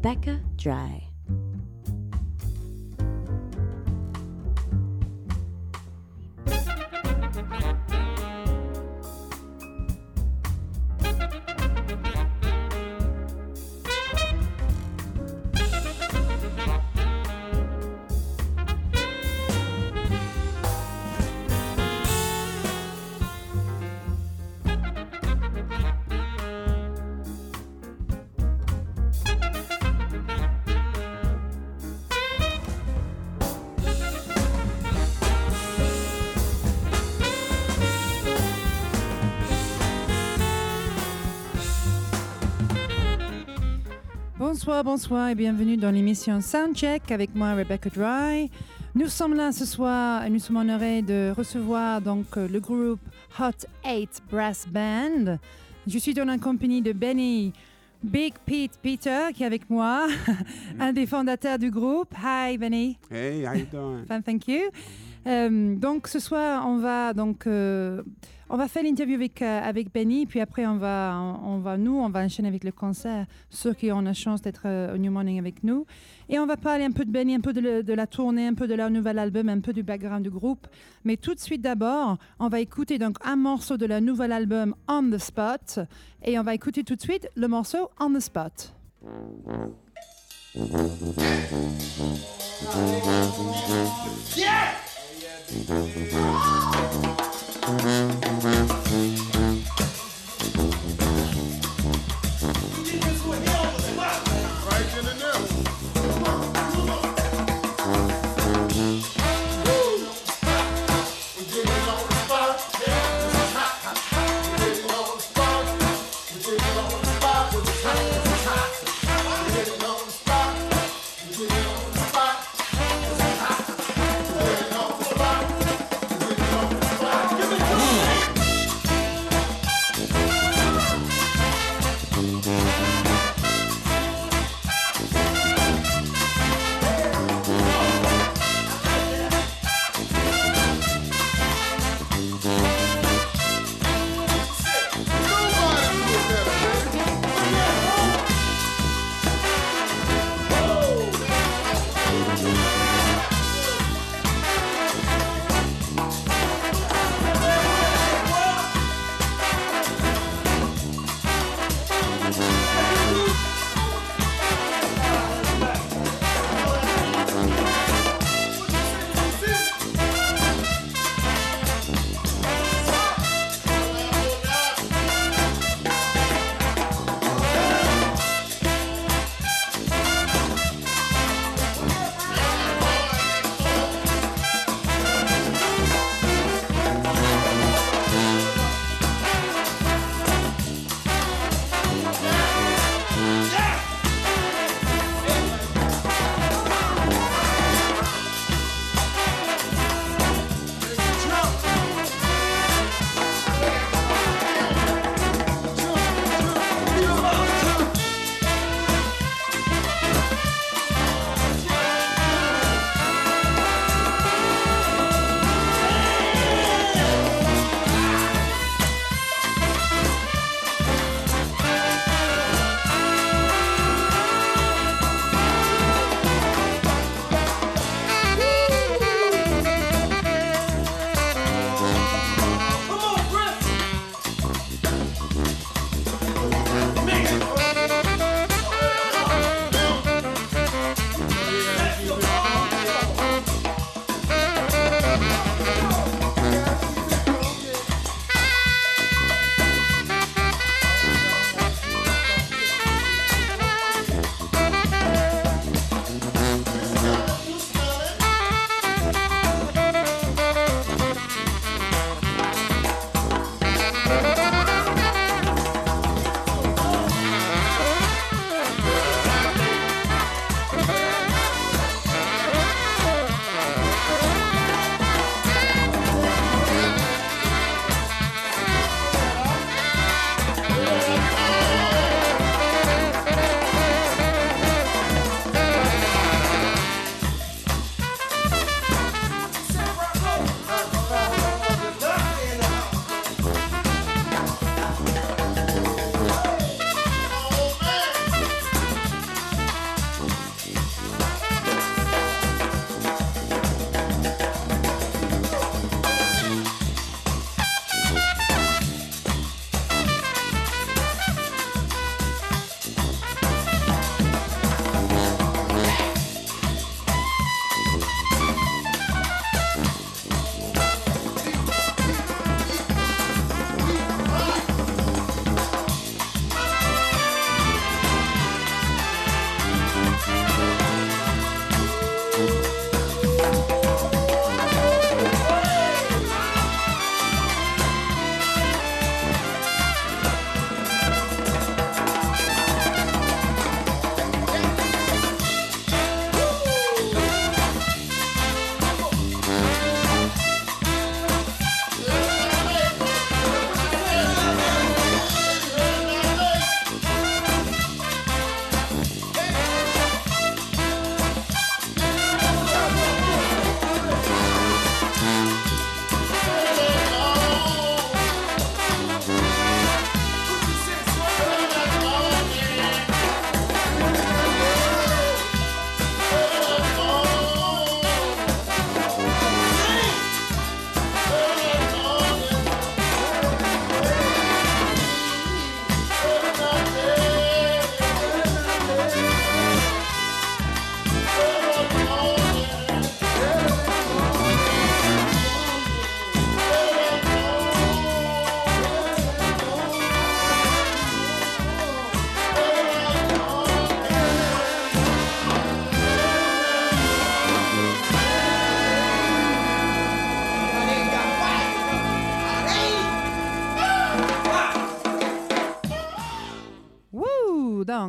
Rebecca Dry. Bonsoir, et bienvenue dans l'émission Soundcheck avec moi Rebecca Dry. Nous sommes là ce soir et nous sommes honorés de recevoir donc euh, le groupe Hot 8 Brass Band. Je suis dans la compagnie de Benny Big Pete Peter qui est avec moi, un des fondateurs du groupe. Hi Benny. Hey, how you doing? Fine, thank you. Euh, donc ce soir, on va donc euh, on va faire l'interview avec euh, avec Benny, puis après on va on, va nous on va enchaîner avec le concert. Ceux qui ont la chance d'être au New Morning avec nous, et on va parler un peu de Benny, un peu de, la tournée, un peu de leur nouvel album, un peu du background du groupe. Mais tout de suite d'abord, on va écouter donc un morceau de leur nouvel album On the Spot, et on va écouter tout de suite le morceau On the Spot. Mm-hmm. Thank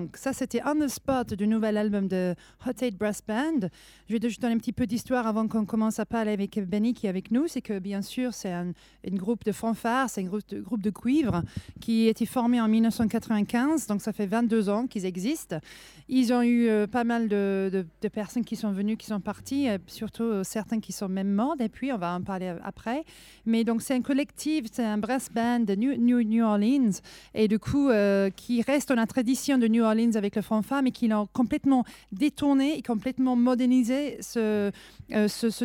donc ça c'était On the Spot du nouvel album de Hot Eight Brass Band. Je vais juste donner un petit peu d'histoire avant qu'on commence à parler avec Benny qui est avec nous. C'est que bien sûr c'est un, groupe de fanfare, c'est un groupe de, groupe de cuivre qui a été formé en 1995, donc ça fait 22 ans qu'ils existent. Ils ont eu euh, pas mal de, personnes qui sont venues, qui sont parties, euh, surtout euh, certains qui sont même morts depuis, on va en parler après. Mais donc c'est un collectif, c'est un brass band de New, New, Orleans et du coup qui reste dans la tradition de New Orleans avec le fanfare, mais qui l'ont complètement détourné et complètement modernisé ce,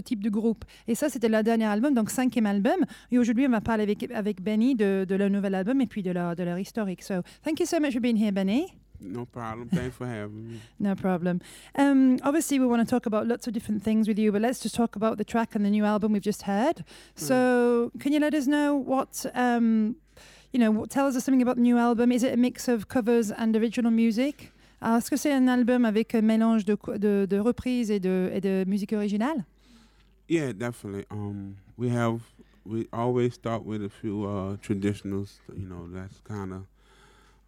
type de groupe. Et ça c'était leur dernier album, donc cinquième album. Et aujourd'hui on va parler avec, Benny de, de leur nouvel album et puis de leur, de leur historique. So thank you so much for being here, Benny. No problem. Thanks for having me. No problem. Um, obviously, we want to talk about lots of different things with you, but let's just talk about the track and the new album we've just heard. Mm. So, can you let us know what, um, you know, what, tell us something about the new album? Is it a mix of covers and original music? Est-ce que c'est un album avec un mélange de, de, de reprises et de, et de musique originale? Yeah, definitely. Um, we have we always start with a few uh, traditionals. You know, that's kind of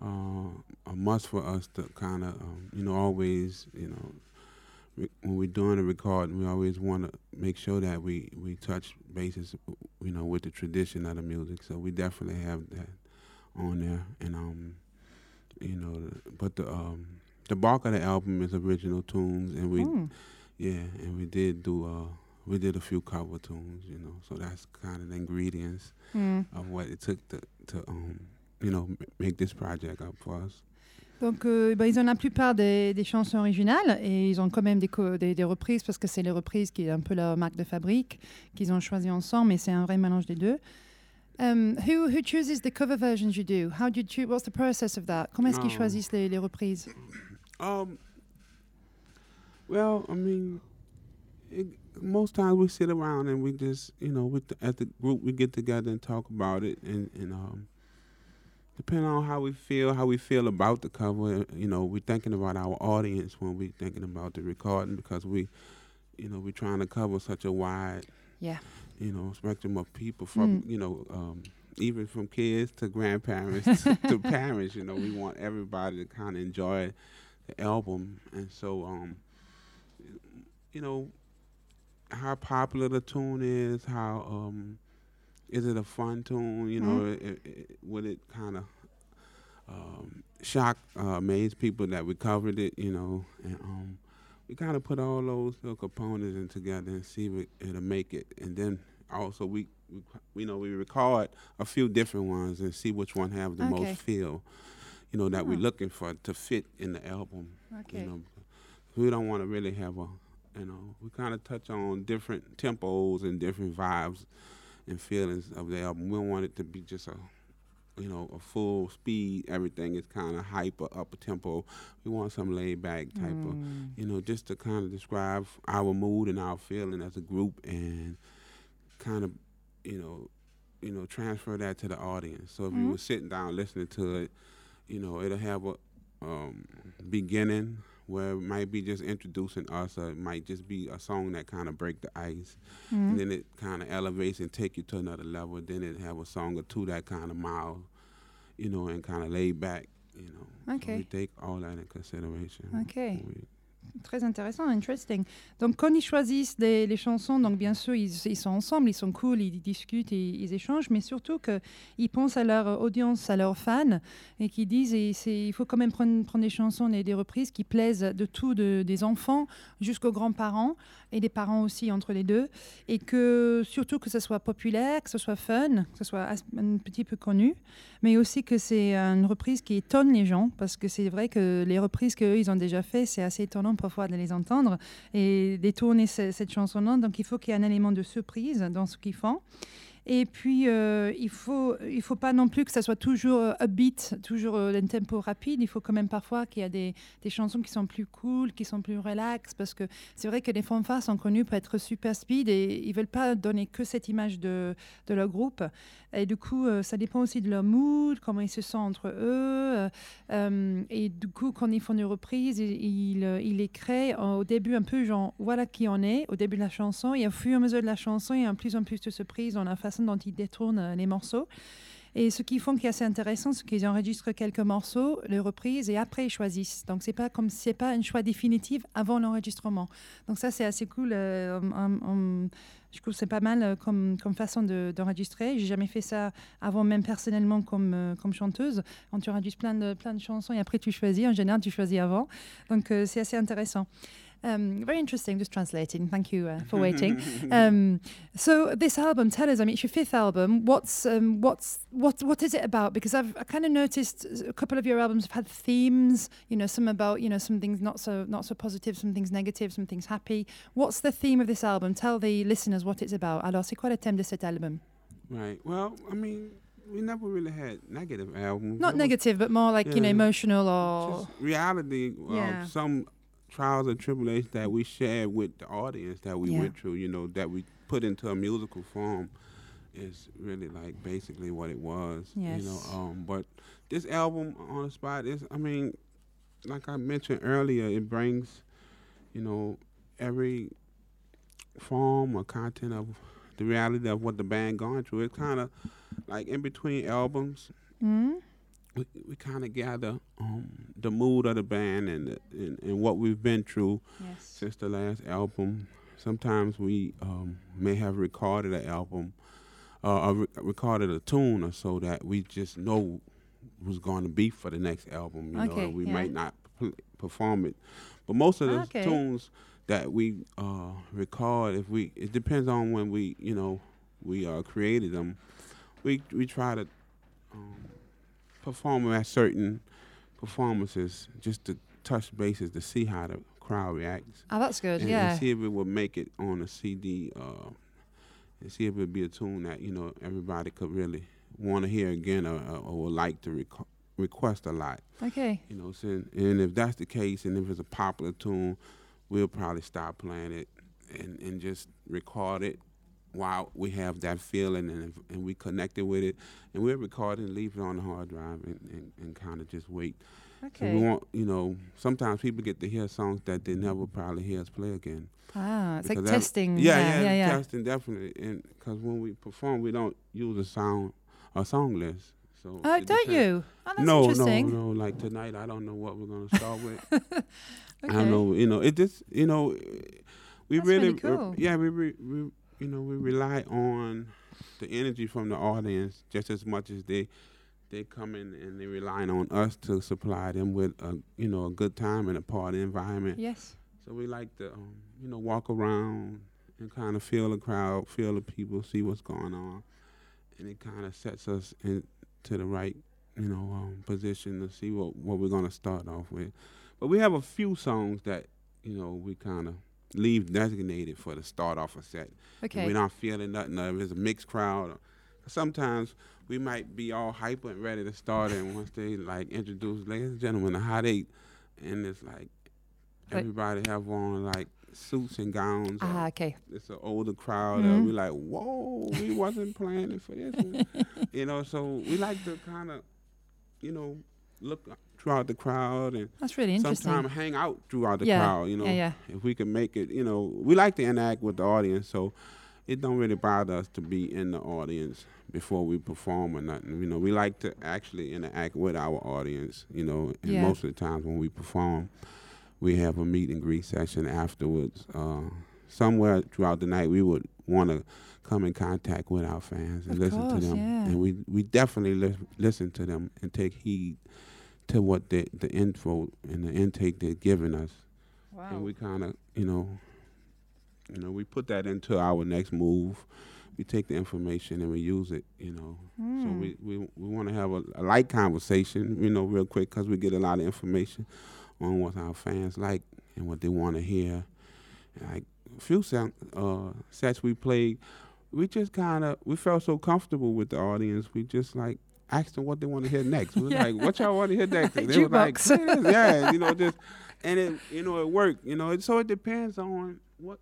uh, a must for us to kind of, um, you know, always, you know, re- when we're doing a recording, we always want to make sure that we, we touch bases, you know, with the tradition of the music. So we definitely have that on there, and um, you know, but the um, the bulk of the album is original tunes, and we, mm. yeah, and we did do uh, we did a few cover tunes, you know. So that's kind of the ingredients mm. of what it took to to um you know, make this project up for us. Donc, euh, bah, ils ont la plupart des, des, chansons originales et ils ont quand même des, des, des reprises parce que c'est les reprises qui est un peu leur marque de fabrique qu'ils ont choisi ensemble, mais c'est un vrai mélange des deux. Um, who, who chooses the cover versions you do? How do you choose? What's the process of that? Comment est-ce qu'ils um, choisissent les, les reprises? Um, well, I mean, it, most times we sit around and we just, you know, with the, at the group we get together and talk about it and, and um, depending on how we feel, how we feel about the cover, you know, we're thinking about our audience when we're thinking about the recording because we, you know, we're trying to cover such a wide, yeah, you know, spectrum of people from, mm. you know, um, even from kids to grandparents to, to, parents. You know, we want everybody to kind of enjoy the album, and so, um, you know, how popular the tune is, how um, is it a fun tune? You know, mm-hmm. it, it, would it kind of um, shock, uh, amaze people that we covered it? You know, and um, we kind of put all those little components in together and see if it'll make it. And then also we, we, you know, we record a few different ones and see which one have the okay. most feel. You know that oh. we're looking for to fit in the album. Okay. You know, we don't want to really have a, you know, we kind of touch on different tempos and different vibes and feelings of the album. We don't want it to be just a you know, a full speed, everything is kind of hyper, up a tempo. We want some laid back type mm. of, you know, just to kind of describe our mood and our feeling as a group and kind of, you know, you know, transfer that to the audience. So if mm-hmm. you were sitting down listening to it, you know, it'll have a um, beginning, where it might be just introducing us, or it might just be a song that kind of break the ice, mm-hmm. and then it kind of elevates and take you to another level. Then it have a song or two that kind of mild, you know, and kind of laid back, you know. Okay. So we take all that in consideration. Okay. Très intéressant, interesting. Donc, quand ils choisissent des, les chansons, donc bien sûr, ils, sont ensemble, ils sont cool, ils discutent, ils échangent, mais surtout qu'ils pensent à leur audience, à leurs fans, et qu'ils disent il faut quand même prendre, des chansons et des reprises qui plaisent de tout, de, des enfants jusqu'aux grands-parents, et des parents aussi entre les deux, et que surtout que ce soit populaire, que ce soit fun, que ce soit un petit peu connu, mais aussi que c'est une reprise qui étonne les gens, parce que c'est vrai que les reprises qu'eux, ils ont déjà fait, c'est assez étonnant parfois de les entendre et détourner cette chanson-là. Donc il faut qu'il y ait un élément de surprise dans ce qu'ils font. Et puis, euh, il ne faut, il faut pas non plus que ça soit toujours euh, upbeat, toujours euh, un tempo rapide. Il faut quand même parfois qu'il y a des, des, chansons qui sont plus cool, qui sont plus relax, parce que c'est vrai que les fanfares sont connus pour être super speed et ils veulent pas donner que cette image de, de leur groupe. Et du coup, ça dépend aussi de leur mood, comment ils se sentent entre eux. et du coup, quand ils font une reprise, ils, ils, les créent au début un peu genre, voilà qui on est, au début de la chanson. Et au fur et à mesure de la chanson, il y a de plus en plus de surprises dans la façon dont ils détournent euh, les morceaux. Et ce qu'ils font qui est assez intéressant, c'est qu'ils enregistrent quelques morceaux, les reprises, et après ils choisissent. Donc c'est pas pas un choix définitif avant l'enregistrement. Donc ça c'est assez cool. euh, je trouve que c'est pas mal euh, comme, comme façon de- d'enregistrer. J'ai jamais fait ça avant, même personnellement comme, comme chanteuse. On tu enregistres plein de, plein de chansons et après tu choisis. En général, tu choisis avant. Donc c'est assez intéressant. Um, very interesting, just translating. Thank you uh, for waiting. um, so this album, tell us. I mean, it's your fifth album. What's um, what's what what is it about? Because I've I kind of noticed a couple of your albums have had themes. You know, some about you know some things not so not so positive, some things negative, some things happy. What's the theme of this album? Tell the listeners what it's about. Alors, c'est quoi le thème de cet album? Right. Well, I mean, we never really had negative albums. Not was negative, but more like you know emotional or Just reality. Uh, Yeah. Some trials and tribulations that we shared with the audience that we Yeah. went through. You know, that we put into a musical form is really like basically what it was. You know. Um. But this album on the spot is. I mean, like I mentioned earlier, it brings, you know, every form or content of the reality of what the band gone through. It's kind of like in between albums, Mm? we, we kind of gather um, the mood of the band and, the, and and what we've been through yes. since the last album. Sometimes we um, may have recorded an album, uh, or re- recorded a tune or so that we just know was going to be for the next album. You know, Okay, and we yeah. might not perform it, but most of the Okay. tunes that we uh, record, if we, it depends on when we, you know, we uh, created them. We we try to um, perform them at certain performances just to touch bases to see how the crowd reacts Oh, that's good. and, yeah. and see if it would make it on a CD uh, and see if it would be a tune that you know everybody could really want to hear again or, or, or would like to request a lot. okay. You know, so, and if that's the case, and if it's a popular tune, we'll probably stop playing it and, and just record it while we have that feeling and, and we connected with it, and we're recording, and leave it on the hard drive and, and, and kind of just wait. Okay. we want, you know, sometimes people get to hear songs that they never probably hear us play again. ah, it's like Because testing. Yeah, yeah, yeah, yeah. testing definitely. And because when we perform, we don't use a sound, a song list. So Oh, don't you? Oh, that's no, interesting. no, no. Like tonight, I don't know what we're gonna start with. okay. I don't know. You know, it just, you know, we That's really, really cool. yeah, we, re, we, you know, we rely on the energy from the audience just as much as they they come in and they relying on us to supply them with a you know a good time and a party environment. Yes. So we like to um, you know walk around and kind of feel the crowd, feel the people, see what's going on, and it kind of sets us into the right you know um, position to see what what we're gonna start off with. But we have a few songs that you know we kind of leave designated for the start off a set. If Okay. we're not feeling nothing, or if it's a mixed crowd. Or, sometimes we might be all hyper and ready to start, and once they like introduce, ladies and gentlemen, the hot eight, and it's like everybody have on like suits and gowns. Ah, okay. It's an older crowd. Mhm. Uh, we like, whoa, we wasn't planning for this. one." you know, so we like to kind of, you know, look throughout the crowd and That's really interesting. sometimes hang out throughout the Yeah, crowd. You know, yeah, yeah. if we can make it, you know, we like to interact with the audience, so it don't really bother us to be in the audience before we perform or nothing. You know, we like to actually interact with our audience. You know, and Yeah. most of the times when we perform, we have a meet and greet session afterwards. Uh, somewhere throughout the night, we would want to come in contact with our fans and Of listen course, to them, yeah. and we we definitely li- listen to them and take heed to what the the info and the intake they're giving us, Wow. and we kind of you know, you know, we put that into our next move. We take the information and we use it, you know. So Mm. we we, we want to have a, a light conversation, you know, real quick because we get a lot of information on what our fans like and what they want to hear. Like a few sound, uh, sets we played, we just kind of we felt so comfortable with the audience. We just like asked them what they want to hear next. We was Yeah. like, "What y'all want to hear next?" And they were like. "Yeah," you know, just and it you know it worked. You know, it, so it depends on what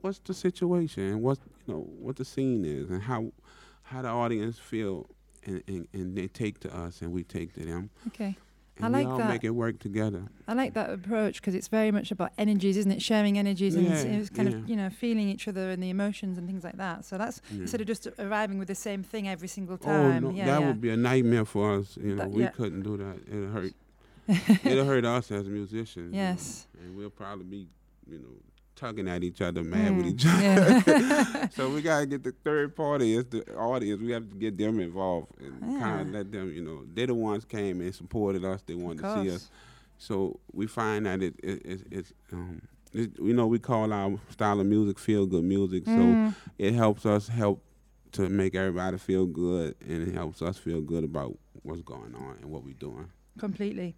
what's the situation and what you know what the scene is and how how the audience feel and, and, and they take to us and we take to them Okay. I like we all that. make it work together. I like that approach because it's very much about energies, isn't it? Sharing energies and it's, kind yeah. of you know feeling each other and the emotions and things like that. So that's Yeah. instead of just arriving with the same thing every single time. Oh no, yeah, that yeah. would be a nightmare for us. You know, That- we yeah. couldn't do that. It'll hurt. It'll hurt us as musicians. you know, Yes. and we'll probably be, you know, tugging at each other, mad with Mm, each other. yeah. so we gotta get the third party, it's the audience. We have to get them involved and kind of let them, you know, they're the ones came and supported us. They wanted to see us. So we find that it, it, it it's um, it, you know, we call our style of music feel good music. So Mm, it helps us help to make everybody feel good, and it helps us feel good about what's going on and what we're doing. Completely.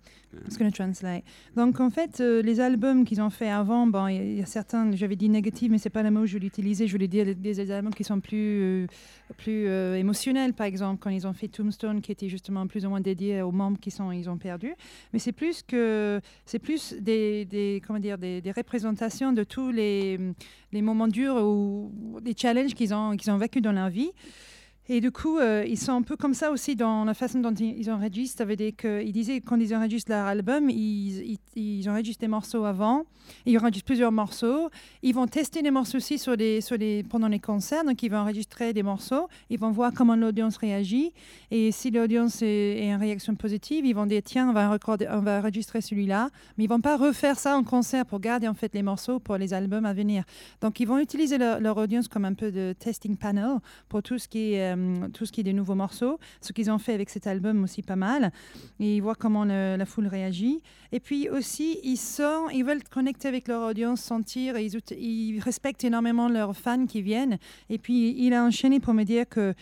It's going to translate. Donc en fait, euh, les albums qu'ils ont fait avant, bon, il y a- il y, a certains, j'avais dit négatifs, mais c'est pas le mot que je voulais utiliser. Je voulais dire des, des albums qui sont plus, euh, plus euh, émotionnels, par exemple, quand ils ont fait Tombstone, qui était justement plus ou moins dédié aux membres qui sont, ils ont perdu. Mais c'est plus que, c'est plus des, des, comment dire, des, des représentations de tous les, les moments durs ou des challenges qu'ils ont, qu'ils ont vécu dans leur vie. Et du coup, euh, ils sont un peu comme ça aussi dans la façon dont ils, enregistrent. Ça veut dire qu'ils disaient quand ils enregistrent leur album, ils, enregistrent des morceaux avant, ils enregistrent plusieurs morceaux. Ils vont tester les morceaux aussi pendant les concerts. Donc, ils vont enregistrer des morceaux. Ils vont voir comment l'audience réagit. Et si l'audience est, en réaction positive, ils vont dire tiens, on va, enregistrer celui-là. Mais ils vont pas refaire ça en concert pour garder en fait les morceaux pour les albums à venir. Donc, ils vont utiliser leur, leur audience comme un peu de testing panel pour tout ce qui est, euh, tout ce qui est des nouveaux morceaux. Ce qu'ils ont fait avec cet album aussi pas mal. Et ils voient comment la foule réagit. Et puis aussi, ils sont, ils veulent connecter avec leur audience, sentir, ils, respectent énormément leurs fans qui viennent. Et puis, il a enchaîné pour me dire que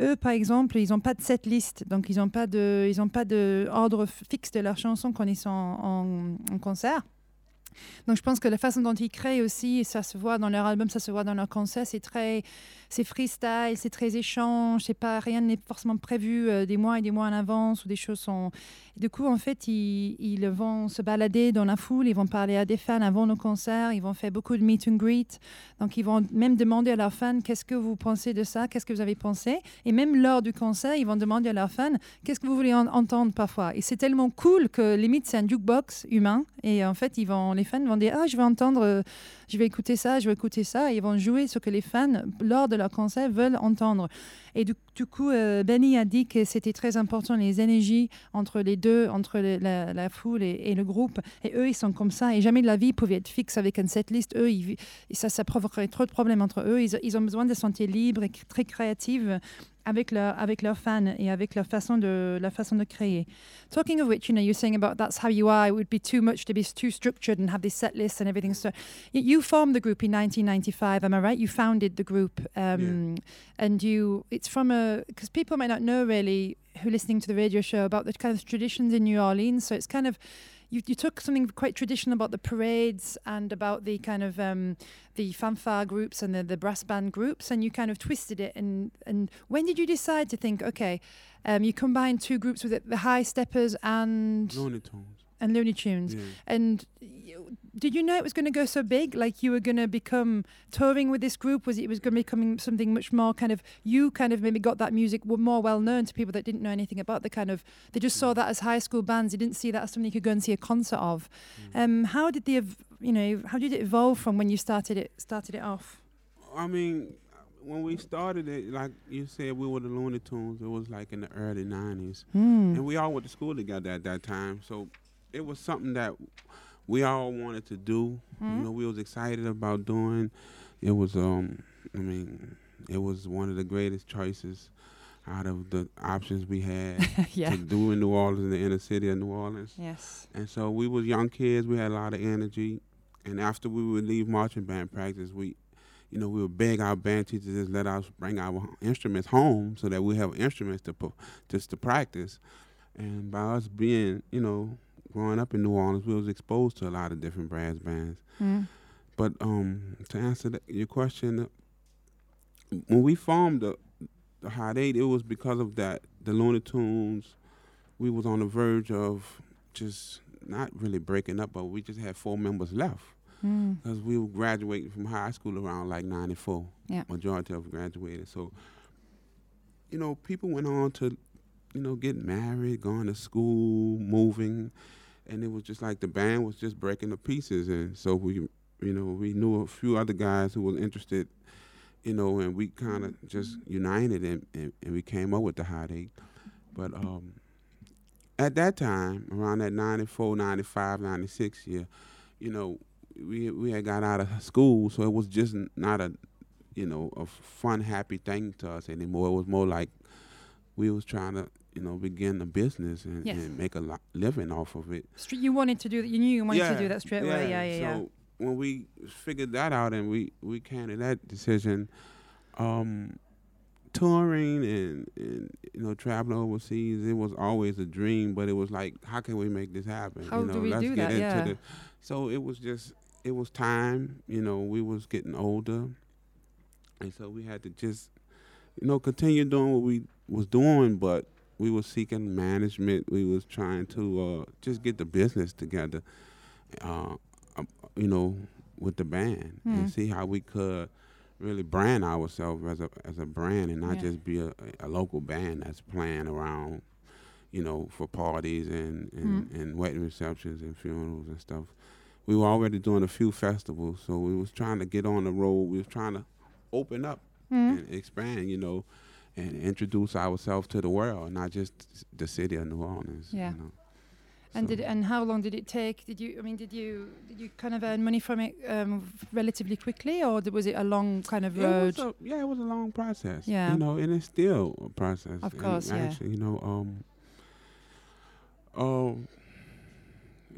eux, par exemple, ils n'ont pas de set list, donc ils n'ont pas de, ils ont pas de ordre fixe de leurs chansons quand ils sont en, en concert. Donc je pense que la façon dont ils créent aussi, ça se voit dans leur album, ça se voit dans leur concert, c'est très, c'est freestyle, c'est très échange, c'est pas rien n'est forcément prévu euh, des mois et des mois en avance ou des choses sont. Du coup, en fait, ils, vont se balader dans la foule, ils vont parler à des fans avant nos concerts, ils vont faire beaucoup de meet and greet. Donc ils vont même demander à leurs fans qu'est-ce que vous pensez de ça, qu'est-ce que vous avez pensé, et même lors du concert, ils vont demander à leurs fans qu'est-ce que vous voulez en- entendre parfois? Et c'est tellement cool que limite c'est un jukebox humain, et en fait ils vont, les fans vont dire ah je vais entendre, euh, je vais écouter ça, je vais écouter ça, ils vont jouer ce que les fans lors de leur concert veulent entendre. Et du, coup, euh, Benny a dit que c'était très important les énergies entre les deux, entre la, foule et, le groupe. Et eux, ils sont comme ça. Et jamais de la vie ils pouvaient être fixes avec une setlist. Eux, ça, ça provoquerait trop de problèmes entre eux. Ils, ils ont besoin de se sentir libres et très créatifs avec, leur, avec leurs fans et avec leur façon, de, leur façon de créer. Talking of which, you know, you're saying about that's how you are. It would be too much to be too structured and have this set list and everything. So you formed the group in 1995. Am I right? You founded the group, um, and you. It's from a because people might not know really who are listening to the radio show about the kind of traditions in New Orleans. So it's kind of. You, you took something quite traditional about the parades and about the kind of um, the fanfare groups and the, the brass band groups, and you kind of twisted it. And and when did you decide to think, okay, um, you combine two groups with it, the High Steppers and Looney Tunes. and Looney Tunes? Yeah. And you, did you know it was going to go so big? Like you were going to become touring with this group? Was it, it was going to become something much more kind of you kind of maybe got that music more well known to people that didn't know anything about the kind of they just saw that as high school bands. They didn't see that as something you could go and see a concert of. Um, how did the you know how did it evolve from when you started it started it off? I mean, when we started it, like you said, we were the Looney Tunes. It was like in the early '90s, Hmm. and we all went to school together at that time. So it was something that we all wanted to do. You know, we was excited about doing. It was, um, I mean, it was one of the greatest choices out of the options we had yeah. to do in New Orleans, in the inner city of New Orleans. Yes. And so we was young kids. We had a lot of energy. And after we would leave marching band practice, we, you know, we would beg our band teachers to just let us bring our instruments home so that we have instruments to pu- just to practice. And by us being, you know, growing up in New Orleans, we was exposed to a lot of different brass bands. Mm. But um, to answer the, your question, when we formed the, the Hot Eight, it was because of that. The Looney Tunes, we was on the verge of just not really breaking up, but we just had four members left Mm. because we were graduating from high school around like '94. Yeah. Majority of graduated. So, you know, people went on to you know, getting married, going to school, moving, and it was just like the band was just breaking to pieces. And so we, you know, we knew a few other guys who were interested, you know, and we kind of just united and, and, and we came up with the hot eight. But um, at that time, around that 94, 95, 96 year, you know, we we had got out of school, so it was just not a, you know, a fun, happy thing to us anymore. It was more like we was trying to, you know, begin a business and, Yes. and make a li- living off of it. You wanted to do that. You knew you wanted to do that straight away. Yeah, yeah, yeah. So when we figured that out and we we came to that decision, um, touring and, and you know traveling overseas, it was always a dream. But it was like, how can we make this happen? How you know, do we let's do get that? into Yeah. the. So it was just it was time. You know, we was getting older, and so we had to just you know continue doing what we was doing, but we were seeking management. We was trying to uh, just get the business together, uh, um, you know, with the band Mm. and see how we could really brand ourselves as a as a brand and not Yeah. just be a, a local band that's playing around, you know, for parties and and, Mm. and wedding receptions and funerals and stuff. We were already doing a few festivals, so we was trying to get on the road. We was trying to open up Mhm. and expand, you know, and introduce ourselves to the world, not just the city of New Orleans. Yeah. You know. And So- did and how long did it take? Did you? I mean, did you did you kind of earn money from it um, relatively quickly, or was it a long kind of It road? a, yeah, it was a long process. Yeah. you know, and it's still a process. Of course, yeah. Actually, you know, um, oh,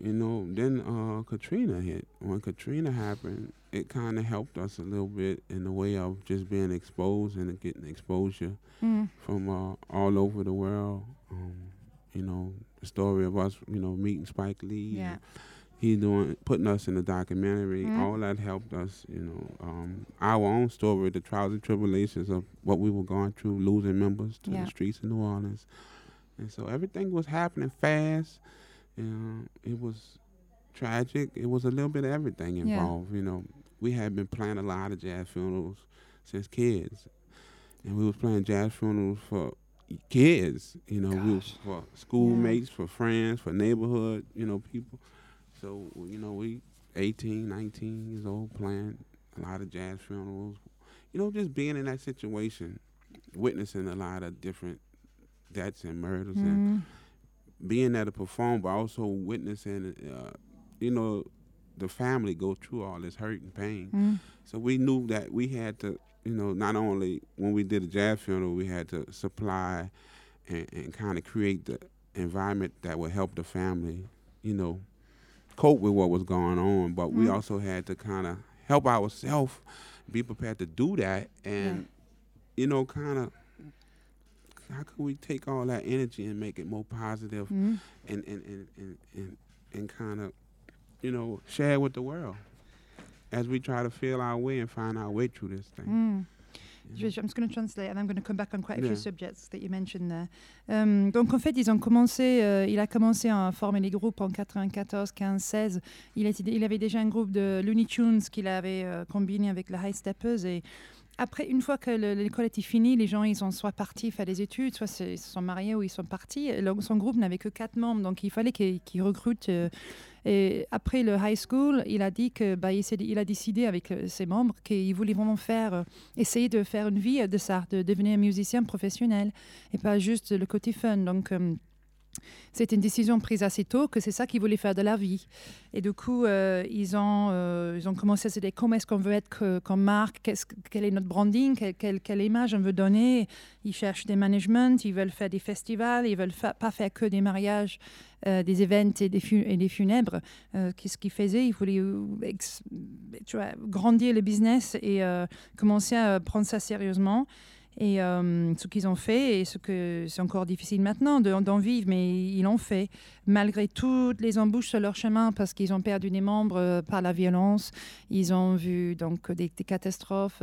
you know, then uh, Katrina hit. When Katrina happened, it kind of helped us a little bit in the way of just being exposed and getting exposure Mm. from uh, all over the world. Um, you know, the story of us, you know, meeting Spike Lee. Yeah. and He doing putting us in the documentary. Mhm. All that helped us. You know, um, our own story, the trials and tribulations of what we were going through, losing members to Yeah. the streets of New Orleans, and so everything was happening fast. You know, it was tragic. It was a little bit of everything Yeah. involved. You know, we had been playing a lot of jazz funerals since kids, and we was playing jazz funerals for kids. You know, we was for schoolmates, for friends, for neighborhood. You know, people. So you know, we 18, 19 years old playing a lot of jazz funerals. You know, just being in that situation, witnessing a lot of different deaths and murders, and Mm. being there to perform, but also witnessing, uh, you know, the family go through all this hurt and pain. Mm. So we knew that we had to, you know, not only when we did a jazz funeral, we had to supply and, and kind of create the environment that would help the family, you know, cope with what was going on. But we Mm. also had to kind of help ourselves be prepared to do that and, you know, kind of. How can we take all that energy and make it more positive Mm. and and and and and, and kind of you know share it with the world as we try to feel our way and find our way through this thing. Mm. Je- I'm just going to translate and I'm going to come back on quite a few Yeah. subjects that you mentioned there. Um, donc en fait, ils ont commencé, euh, il a commencé à former les groupes en 94, 15, 16. Il, était- il avait déjà un groupe de Looney Tunes qu'il avait euh, combiné avec la High Steppers et après, une fois que le- l'école était finie, les gens, ils ont soit partis faire des études, soit ils se sont mariés ou ils sont partis. Son groupe n'avait que quatre membres, donc il fallait qu'il qu'il recrute. euh, et après le high school, il a dit que, bah, a décidé avec euh, ses membres qu'il voulait vraiment faire, euh, essayer de faire une vie de ça, de devenir musicien professionnel et pas juste le côté fun. C'était une décision prise assez tôt que c'est ça qu'ils voulaient faire de la vie. Et du coup, euh, ils, ont, euh, ils ont commencé à se dire comment est-ce qu'on veut être que- comme marque, qu'est-ce que- quel est notre branding, quelle, image on veut donner. Ils cherchent des managements, ils veulent faire des festivals, ils veulent pas faire que des mariages, euh, des événements et des, et des funèbres. Qu'est-ce qu'ils faisaient? Ils voulaient tu vois, grandir le business et commencer à prendre ça sérieusement. Et euh, ce qu'ils ont fait, et ce que c'est encore difficile maintenant de- d'en vivre, mais ils l'ont fait, malgré toutes les embûches sur leur chemin, parce qu'ils ont perdu des membres euh, par la violence. Ils ont vu donc des, des catastrophes.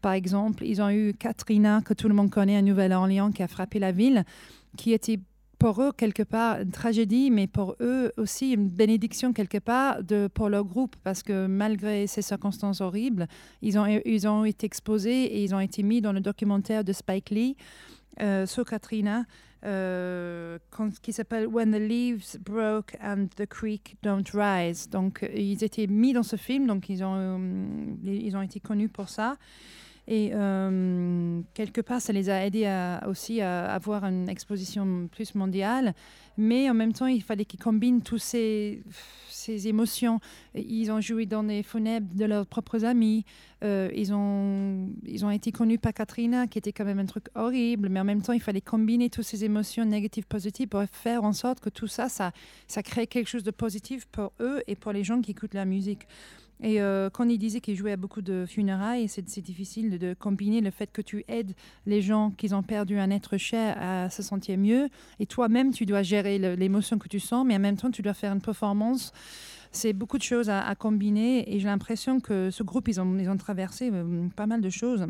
Par exemple, ils ont eu Katrina, que tout le monde connaît à Nouvelle-Orléans, qui a frappé la ville, qui était pour eux quelque part une tragédie, mais pour eux aussi une bénédiction quelque part de, pour leur groupe, parce que malgré ces circonstances horribles, ils ont, ils ont été exposés et ils ont été mis dans le documentaire de Spike Lee euh, sur Katrina. euh, qui s'appelle When the Leaves Broke and the Creek Don't Rise. Donc, ils étaient mis dans ce film, donc ils ont, euh, ils ont été connus pour ça. Et euh, quelque part, ça les a aidés aussi à avoir une exposition plus mondiale. Mais en même temps, il fallait qu'ils combinent tous ces, ces émotions. Ils ont joué dans les funèbres de leurs propres amis. Euh, ils, ont, ils ont été connus par Katrina, qui était quand même un truc horrible. Mais en même temps, il fallait combiner toutes ces émotions négatives, positives pour faire en sorte que tout ça, ça, ça crée quelque chose de positif pour eux et pour les gens qui écoutent la musique. Et euh, quand il disait qu'il jouait à beaucoup de funérailles, c'est difficile de, combiner le fait que tu aides les gens qui ont perdu un être cher à se sentir mieux. Et toi-même, tu dois gérer l'émotion que tu sens, mais en même temps, tu dois faire une performance. C'est beaucoup de choses à, combiner. Et j'ai l'impression que ce groupe, ils ont, ils ont traversé euh, pas mal de choses.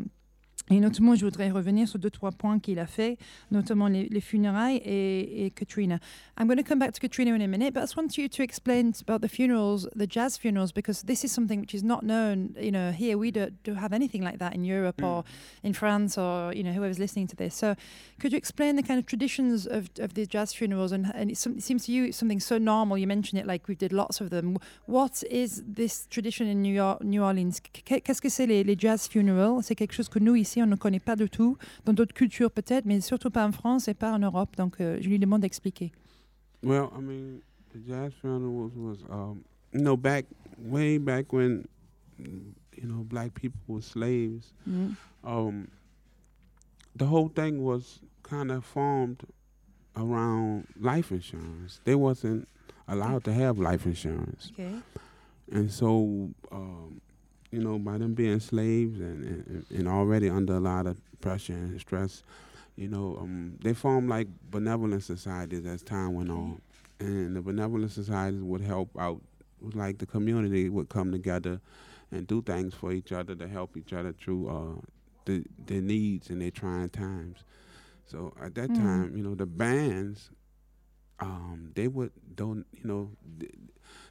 Et notamment, je voudrais revenir sur deux, trois points qu'il a fait, notamment les, les funérailles et, et Katrina. I'm going to come back to Katrina in a minute, but I just want you to explain about the funerals, the jazz funerals, because this is something which is not known. You know, here we don't, don't have anything like that in Europe or in France or you know whoever's listening to this. So, could you explain the kind of traditions of, of the jazz funerals? And, and it, some, it seems to you it's something so normal. You mentioned it like we did lots of them. What is this tradition in New York, New Orleans? Qu- Qu'est-ce que c'est les, les jazz funerals? C'est quelque chose que nous ici on ne connaît pas du tout, dans d'autres cultures peut-être, mais surtout pas en France et pas en Europe. Donc, euh, je lui demande d'expliquer. Well, I mean, the jazz funeral was, was um, you know, back way back when, you know, black people were slaves. Mm. Um, the whole thing was kind of formed around life insurance. They wasn't allowed to have life insurance, Okay. and so, um, you know, by them being slaves and, and and already under a lot of pressure and stress, you know, um, they formed like benevolent societies as time went on, and the benevolent societies would help out. Was like the community would come together and do things for each other to help each other through uh, the their needs and their trying times. So at that Mm. time, you know, the bands, um, they would don't, you know, th-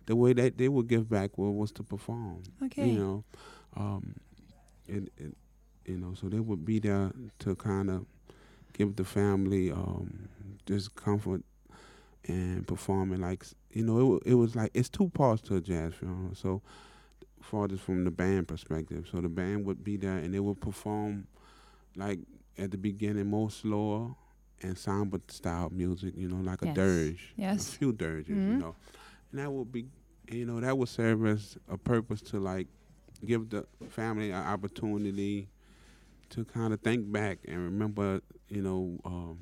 the way that they would give back was, was to perform. Okay. You know, um, it, it, you know, so they would be there to kind of give the family um, just comfort and performing like you know it, it was like it's two parts to a jazz funeral. So farthest from the band perspective, so the band would be there and they would perform like at the beginning more slower and samba style music, you know, like a dirge, Yes. a few dirges, Mhm. you know, and that would be, you know, that would serve as a purpose to like give the family an opportunity to kind of think back and remember, you know, um,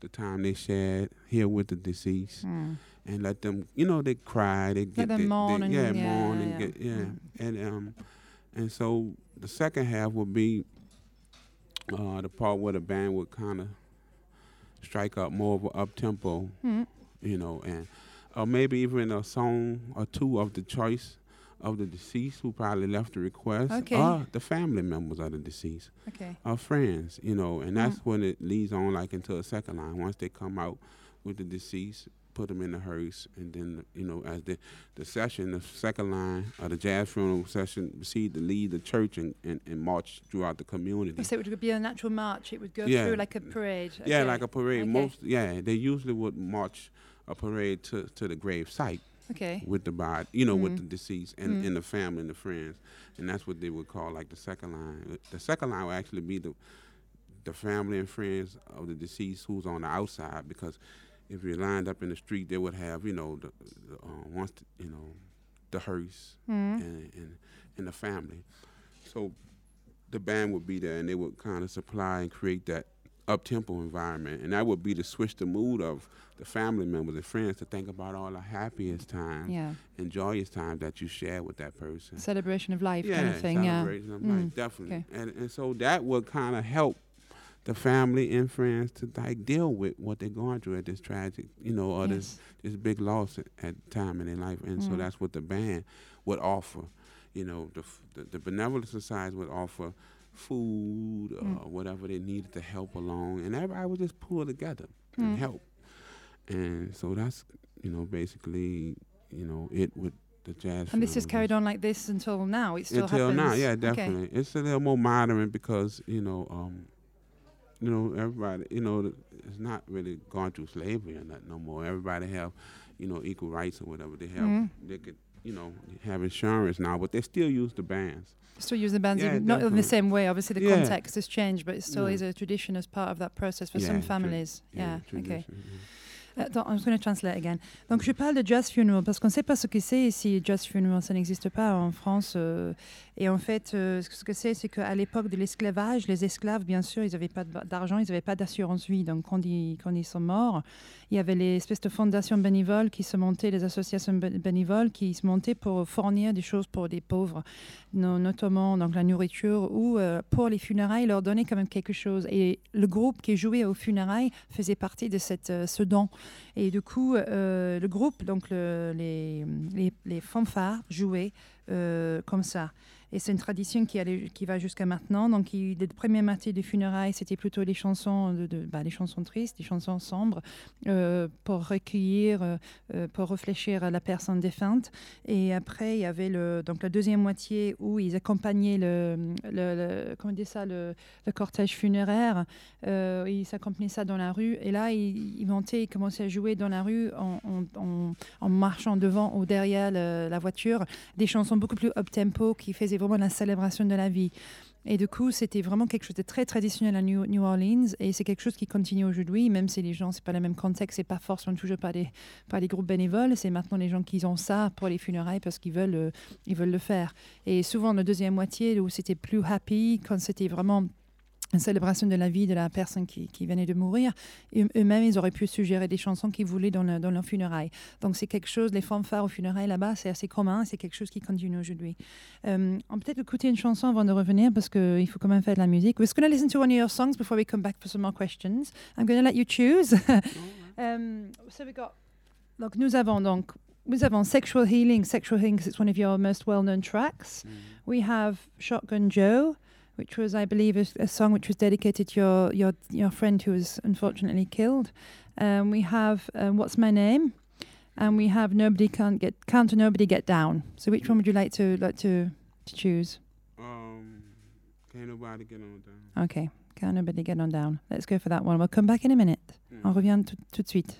the time they shared here with the deceased, Mm. and let them, you know, they cry, they get, them they, mourn they, and- yeah, yeah, mourn yeah, and yeah. get, yeah, Mm. and um, and so the second half would be uh, the part where the band would kind of strike up more of an up tempo, Mm. you know, and or maybe even a song or two of the choice of the deceased who probably left the request, Okay. or the family members of the deceased, Okay. or friends, you know, and that's Mm. when it leads on like into a second line. Once they come out with the deceased, put them in the hearse, and then you know, as the the session, the second line of the jazz funeral session, proceed to lead the church and, and, and march throughout the community. So it would be a natural march. It would go Yeah. through like a parade. Yeah, like a parade. Okay. Most yeah, they usually would march a parade to, to the grave site Okay. with the body, you know, with Mm. the deceased and, Mm. and the family and the friends, and that's what they would call like the second line. The second line would actually be the the family and friends of the deceased who's on the outside because if you're lined up in the street, they would have you know the, the uh, once the, you know the hearse Mm. and, and and the family. So the band would be there and they would kind of supply and create that up tempo environment, and that would be to switch the mood of the family members and friends to think about all the happiest times Yeah. and joyous times that you share with that person. Celebration of life yeah, kind of thing. Yeah. celebration of Mm, life, definitely. okay. And and so that would kind of help the family and friends to like deal with what they're going through at this tragic, you know, or this Yes. this big loss at, at time in their life, and so Mm. that's what the band would offer. You know, the the, the benevolent society would offer food or Mm. whatever they needed to help along, and everybody would just pull together and Mm. help. And so that's you know basically you know it with the jazz. And this is funeral. carried on like this until now. It still until happens. now. Yeah, Okay. definitely. It's a little more modern because you know um, you know, everybody, you know, it's not really going through slavery or nothing no more. Everybody have, you know, equal rights or whatever. They have, Mhm. they could, you know, have insurance now, but they still use the bands. Still use the bands, Yeah, not in the same way. Obviously, the Yeah. context has changed, but it still Yeah. is a tradition as part of that process for some families. yeah, okay. tradition. Attends, I'm going to translate again. Donc, je parle de jazz funeral parce qu'on ne sait pas ce que c'est ici. Jazz funeral, ça n'existe pas en France. euh, et en fait, euh, ce que c'est, c'est qu'à l'époque de l'esclavage, les esclaves, bien sûr, ils n'avaient pas d'argent, ils n'avaient pas d'assurance vie. Donc, quand ils, sont morts, il y avait les espèces de fondations bénévoles qui se montaient, les associations bé- bénévoles qui se montaient pour fournir des choses pour des pauvres, no- notamment donc la nourriture ou euh, pour les funérailles, leur donner quand même quelque chose. Et le groupe qui jouait aux funérailles faisait partie de ce don. Et du coup, euh, le groupe, donc le- les, les, les fanfares, jouaient euh, comme ça. Et c'est une tradition qui, va jusqu'à maintenant. Donc, il, les premières moitiés des funérailles, c'était plutôt les chansons, bah, les chansons tristes, les chansons sombres, euh, pour recueillir, euh, euh, pour réfléchir à la personne défunte. Et après, il y avait donc la deuxième moitié où ils accompagnaient le, comment dit ça, le, cortège funéraire. Ils s'accompagnaient ça dans la rue. Et là, ils, ils ils commençaient à jouer dans la rue en, marchant devant ou derrière la voiture. Des chansons beaucoup plus up-tempo qui faisaient la célébration de la vie. Et du coup, c'était vraiment quelque chose de très traditionnel à New, Orleans et c'est quelque chose qui continue aujourd'hui, même si les gens, c'est pas le même contexte, c'est pas forcément toujours pas des, pas les groupes bénévoles, c'est maintenant les gens qui ont ça pour les funérailles parce qu'ils veulent, euh, ils veulent le faire. Et souvent, la deuxième moitié, où c'était plus happy, quand c'était vraiment une célébration de la vie de la personne qui, qui venait de mourir, eux- eux-mêmes, ils auraient pu suggérer des chansons qu'ils voulaient dans, le- dans leur funérailles. Donc, c'est quelque chose, les fanfares aux funérailles là-bas, c'est assez commun, c'est quelque chose qui continue aujourd'hui. Euh, on peut peut-être écouter une chanson avant de revenir parce qu'il faut quand même faire de la musique. We're going to listen to one of your songs before we come back for some more questions. I'm going to let you choose. um, so we got, donc, nous avons donc, nous avons Sexual Healing. Sexual Healing, it's one of your most well-known tracks. We have Shotgun Joe, which was, I believe, a, a song which was dedicated to your, your, your friend who was unfortunately killed. Um, we have um, What's My Name, and we have Nobody Can't Get Can't a Nobody Get Down. So which one would you like to like to, to choose? Um, can't nobody get on down. Okay, Can't Nobody Get On Down. Let's go for that one. We'll come back in a minute. Mm. On revient tout, tout de suite.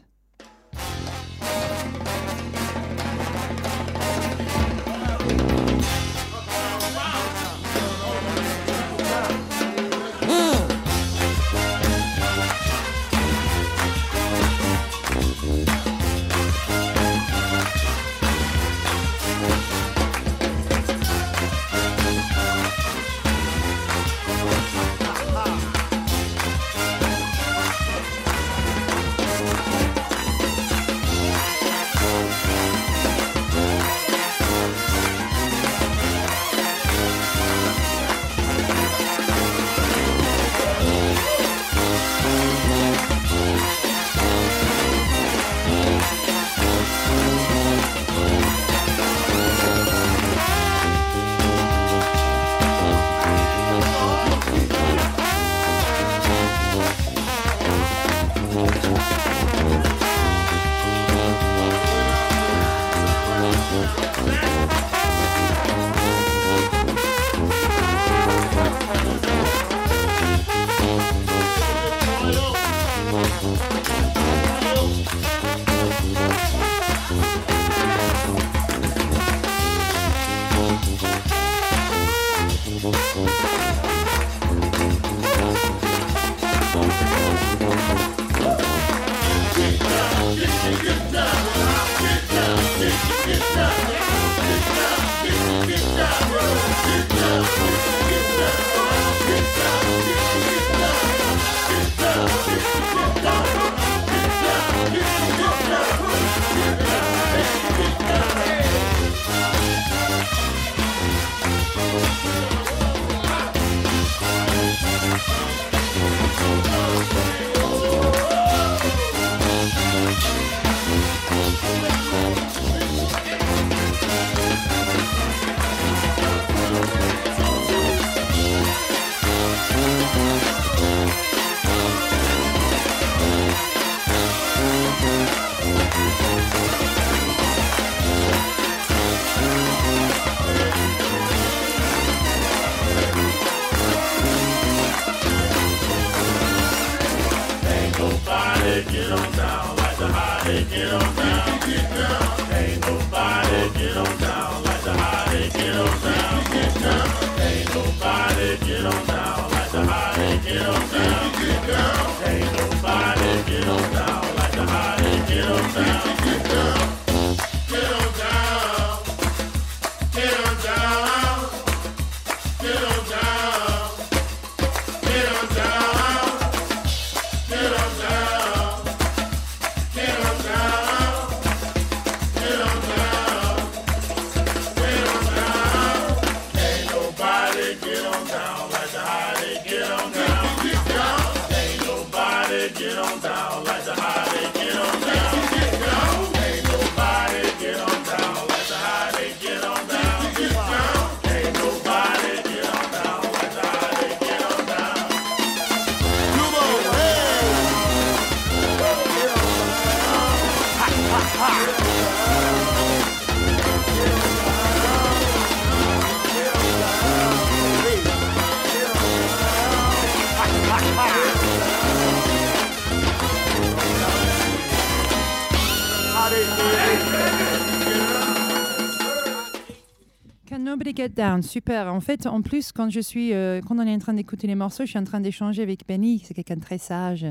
Get Down, super. En fait, en plus, quand je suis, euh, quand on est en train d'écouter les morceaux, je suis en train d'échanger avec Benny, c'est quelqu'un de très sage.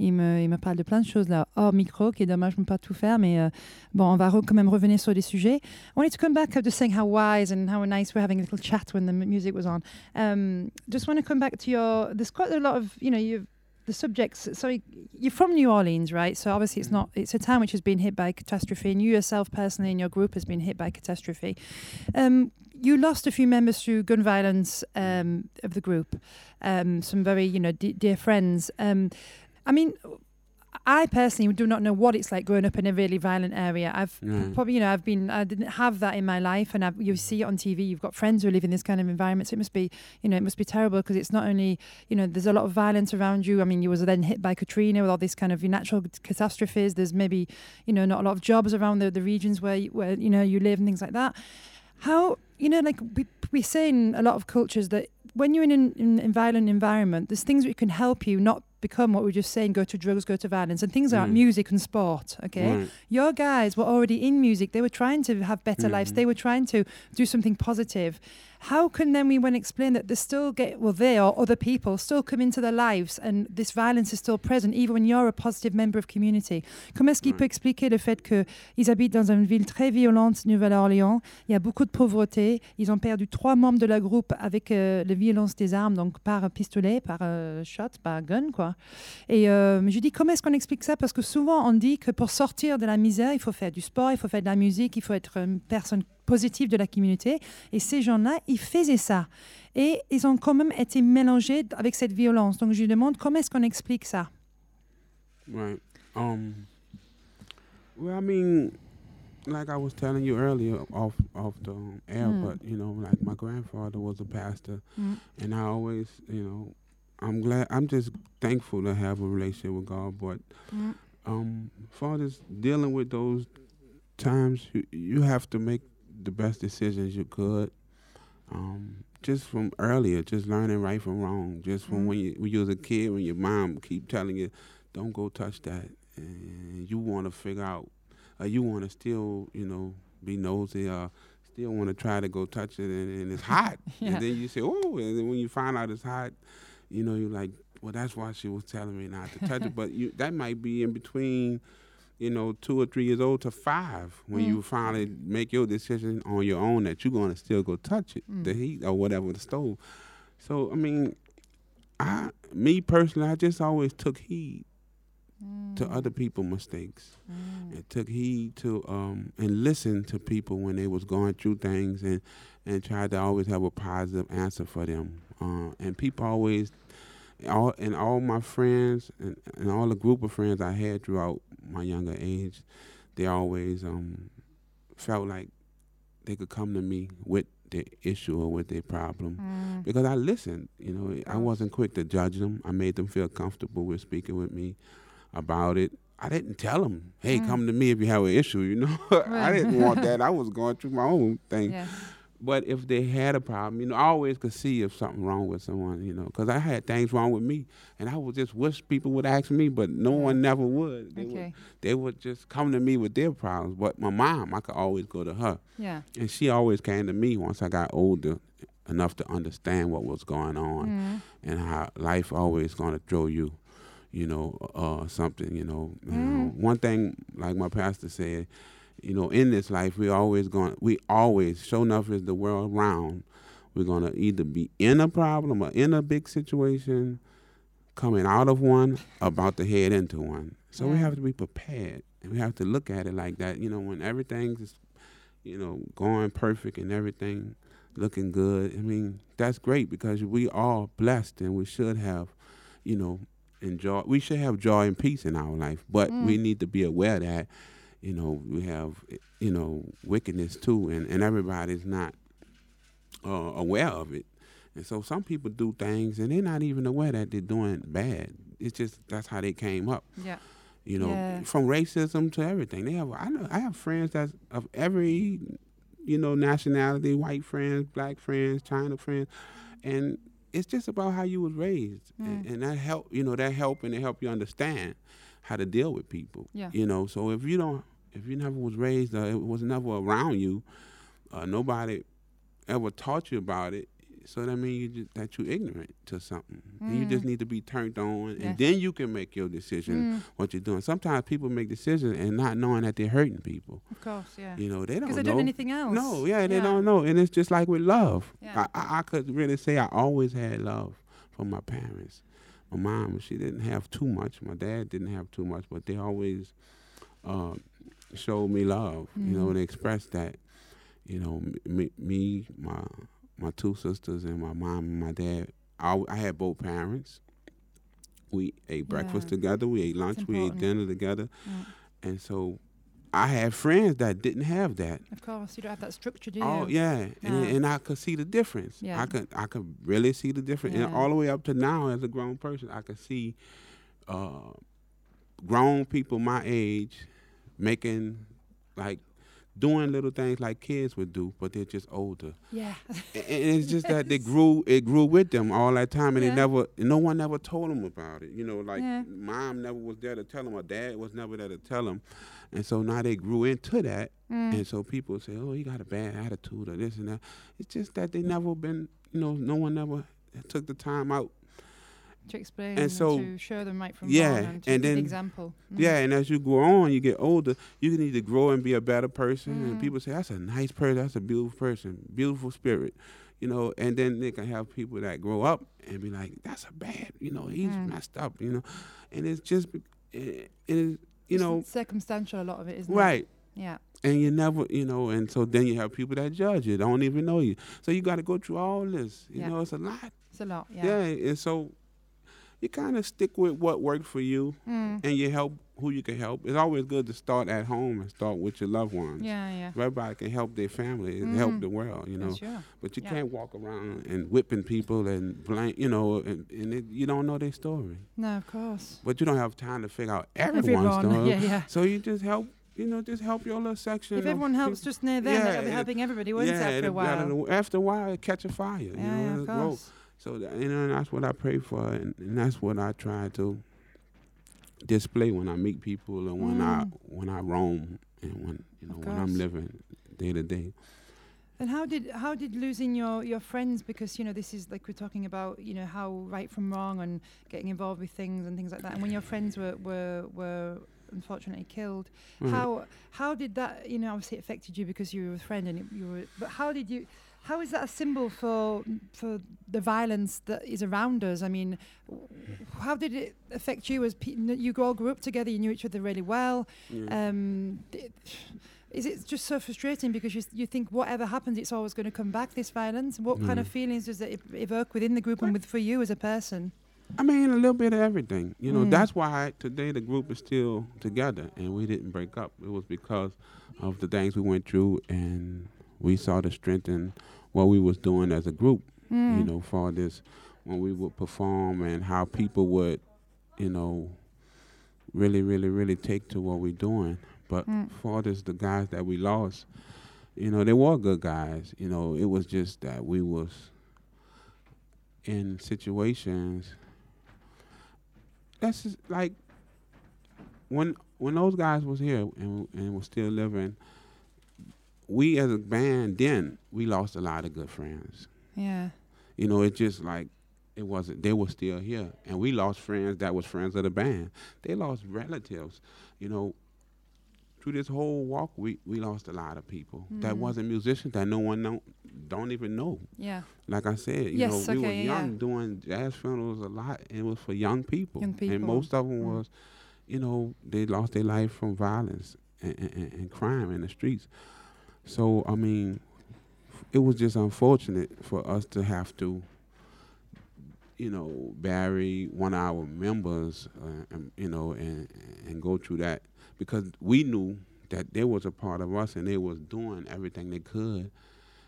Il me, il me parle de plein de choses là, hors micro, qui est dommage, je ne peux pas tout faire, mais euh, bon, on va quand même revenir sur des sujets. I wanted to come back to saying how wise and how nice we're having a little chat when the music was on. Um, just want to come back to your. There's quite a lot of, you know, you the subjects. So you're from New Orleans, right? So obviously it's not. It's a town which has been hit by catastrophe, and you yourself personally in your group has been hit by catastrophe. Um, you lost a few members through gun violence um, of the group. Um, some very, you know, de- dear friends. Um, I mean, I personally do not know what it's like growing up in a really violent area. I've Yeah. probably, you know, I've been, I didn't have that in my life, and I've, you see it on TV. You've got friends who live in this kind of environment, so it must be, you know, it must be terrible because it's not only, you know, there's a lot of violence around you. I mean, you was then hit by Katrina with all these kind of natural catastrophes. There's maybe, you know, not a lot of jobs around the, the regions where you, where you know you live and things like that. How you know, like we we say in a lot of cultures that when you're in an in a violent environment, there's things that can help you not become what we we're just saying, go to drugs, go to violence, and things like Mm. music and sport. Okay, your guys were already in music. They were trying to have better lives. Mhm. They were trying to do something positive. How can then we when explain that they still get well they or other people still come into their lives and this violence is still present even when you're a positive member of community? Comment est-ce qu'il Ouais. peut expliquer le fait qu'ils habitent dans une ville très violente, Nouvelle-Orléans? Il y a beaucoup de pauvreté. Ils ont perdu trois membres de leur groupe avec euh, la violence des armes, donc par pistolet, par euh, shot, par gun, quoi. Et euh, je dis, comment est-ce qu'on explique ça? Parce que souvent, on dit que pour sortir de la misère, il faut faire du sport, il faut faire de la musique, il faut être une personne positive de la communauté. Et ces gens-là, ils faisaient ça. Et ils ont quand même été mélangés avec cette violence. Donc, je lui demande, comment est-ce qu'on explique ça? Right. Um. Well, I mean, like I was telling you earlier, off off the um, air, Mm. but you know, like my grandfather was a pastor, Mm. and I always, you know, I'm glad. I'm just thankful to have a relationship with God. But um, far as dealing with those times, you, you have to make the best decisions you could. Um, just from earlier, just learning right from wrong. Just from Mm. when you when you was a kid, when your mom keep telling you, "Don't go touch that," and you want to figure out, uh, you want to still, you know, be nosy, or still want to try to go touch it, and, and it's hot. Yeah. And then you say, "Oh," and then when you find out it's hot, you know, you're like, "Well, that's why she was telling me not to touch it." But you that might be in between you know, two or three years old to five when Mm. you finally make your decision on your own that you're going to still go touch it, Mm. the heat or whatever, the stove. So, I mean, I, me personally, I just always took heed to other people's mistakes and took heed to um and listened to people when they was going through things and and tried to always have a positive answer for them. Uh, and people always all and all my friends and, and all the group of friends I had throughout my younger age, they always um felt like they could come to me with their issue or with their problem Mm. because I listened. You know, I wasn't quick to judge them. I made them feel comfortable with speaking with me about it. I didn't tell them, "Hey, Mm. come to me if you have an issue." You know, I didn't want that. I was going through my own thing. Yeah. But if they had a problem, you know, I always could see if something wrong with someone. You know, because I had things wrong with me, and I would just wish people would ask me, but no one never would. They would Okay. they would just come to me with their problems. But my mom, I could always go to her. Yeah. And she always came to me once I got older enough to understand what was going on Mm. and how life always going to throw you, you know, uh, something, you know. You know. Mm. One thing, like my pastor said, you know, in this life, we always going, we always, sure enough, is the world round. We're going to either be in a problem or in a big situation, coming out of one, about to head into one. So we have to be prepared. And we have to look at it like that. You know, when everything's, you know, going perfect and everything looking good, I mean, that's great because we are blessed and we should have, you know, enjoy. We should have joy and peace in our life. But we Mm. need to be aware that, you know, we have, you know, wickedness too, and, and everybody's not uh, aware of it. And so some people do things and they're not even aware that they're doing bad. It's just that's how they came up. Yeah. You know, Yeah. from racism to everything. They have I know I have friends that's of every, you know, nationality, white friends, black friends, China friends, and it's just about how you was raised. And, Mm. and that help you know, that help and it help you understand how to deal with people. Yeah. You know, so if you don't if you never was raised or it was never around you, uh, nobody ever taught you about it, so that means you just, that you're ignorant to something. And you just need to be turned on, and Yes. then you can make your decision what you're doing. Sometimes people make decisions and not knowing that they're hurting people. Of course, yeah. You know, they don't Because know. they don't know anything else. No, yeah, they Yeah. don't know, and it's just like with love. Yeah. I, I, I could really say I always had love from my parents. My mom, she didn't have too much. My dad didn't have too much, but they always uh, showed me love. You know, and they expressed that. You know, me, me, my my two sisters, and my mom and my dad. I, I had both parents. We ate breakfast Yeah. together. We ate lunch. We ate dinner together, Mm. and so I had friends that didn't have that. Of course, you don't have that structure, do you? Oh yeah, and, Yeah. and I could see the difference. Yeah. I could I could really see the difference, and all the way up to now as a grown person, I could see uh, grown people my age making like doing little things like kids would do, but they're just older. Yeah. And it's just that they grew it grew with them all that time, and Yeah. they never no one ever told them about it. You know, like Yeah. mom never was there to tell them, or dad was never there to tell them, and so now they grew into that. Mm. And so people say, "Oh, he got a bad attitude or this and that." It's just that they never been, you know, no one ever took the time out. To explain And and, so- to show them right from Yeah, wrong and and then- the example. Mm. Yeah, and as you go on, you get older, you need to grow and be a better person. And Mm. people say, "That's a nice person. That's a beautiful person, beautiful spirit," you know. And then they can have people that grow up and be like, "That's a bad," you know, he's Mm. messed up, you know. And it's just, it, it is, you It's know, circumstantial a lot of it, isn't it? right. Yeah. and you never, you know, and so then you have people that judge you, don't even know you. So you got to go through all this. You Yeah. know, it's a lot. It's a lot. Yeah. Yeah. and so you kind of stick with what worked for you, Mm. and you help who you can help. It's always good to start at home and start with your loved ones. Yeah, yeah. Everybody can help their family and help Mhm. the world, you know. Sure. But you Yeah. can't walk around and whipping people and blame, you know, and, and it, you don't know their story. No, of course. But you don't have time to figure out everyone's Everyone. story. Yeah, yeah. So you just help, you know, just help your little section. If everyone helps just near them, Yeah, they'll be helping everybody, won't it, after a while? that'll- After a while, it catch a fire. You yeah, know, yeah, of grow. So that, you know, that's what I pray for, and, and that's what I try to display when I meet people and when I Mm. when I roam and when you know when I'm living day to day. And how did how did losing your your friends because you know this is like we're talking about you know how right from wrong and getting involved with things and things like that and when your friends were were were unfortunately killed Right. how how did that you know obviously it affected you because you were a friend and it, you were but how did you how is that a symbol for for the violence that is around us i mean how did it affect you as pe- you all grew up together you knew each other really well Yeah. um, is it just so frustrating because you, you think whatever happens, it's always going to come back, this violence? What kind of Mm. feelings does it evoke within the group and with for you as a person? I mean, a little bit of everything. You know, Mm. that's why today the group is still together and we didn't break up. It was because of the things we went through and we saw the strength in what we was doing as a group. You Mm. know, for this when we would perform and how people would, you know, really, really, really take to what we're doing. But Mm. for this, the guys that we lost, you know, they were good guys. You know, it was just that we was in situations that's just like when when those guys was here and and was still living we as a band then we lost a lot of good friends Yeah. you know it just like it wasn't they were still here and we lost friends that was friends of the band they lost relatives you know through this whole walk we we lost a lot of people that Mm. wasn't musicians that no one know don't even know Yeah. like I said, you Yes, know, we okay, were young yeah. doing jazz funerals a lot. And it was for young people. Young people. And most of them Mm. was, you know, they lost their life from violence and, and, and crime in the streets. So, I mean, it was just unfortunate for us to have to, you know, bury one of our members, uh, and, you know, and, and go through that because we knew that they was a part of us and they was doing everything they could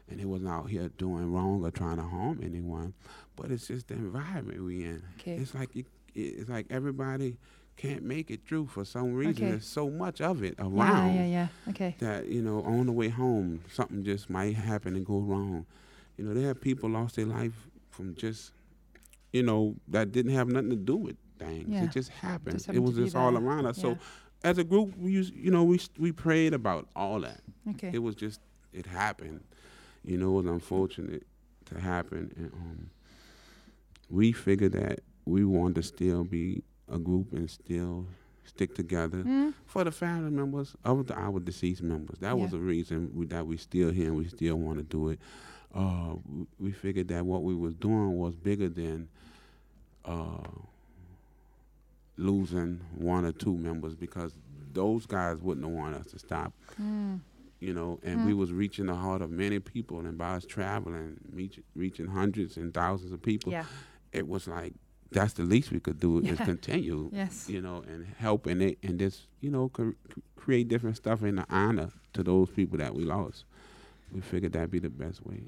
and they wasn't out here doing wrong or trying to harm anyone. But it's just the environment we in. Okay. It's like it, it's like everybody can't make it through for some reason. Okay. There's so much of it around yeah, yeah. Okay. that you know on the way home something just might happen and go wrong. You know, there have people lost their life from just you know that didn't have nothing to do with things. Yeah. It just happened. Just it was just all around us. Yeah. So as a group, we used, you know we we prayed about all that Okay. it was just it happened you know, it was unfortunate to happen. And um, we figured that we wanted to still be a group and still stick together Mm. for the family members of the, our deceased members. That was the reason we, that we still here and we still want to do it. Uh, we figured that what we was doing was bigger than uh, losing one or two members because those guys wouldn't want us to stop. Mm. You know, and we was reaching the heart of many people, and by us traveling, reach, reaching hundreds and thousands of people, Yeah. it was like that's the least we could do is continue Yes. you know, and helping it and just, you know, cr- create different stuff in the honor to those people that we lost. We figured that'd be the best way.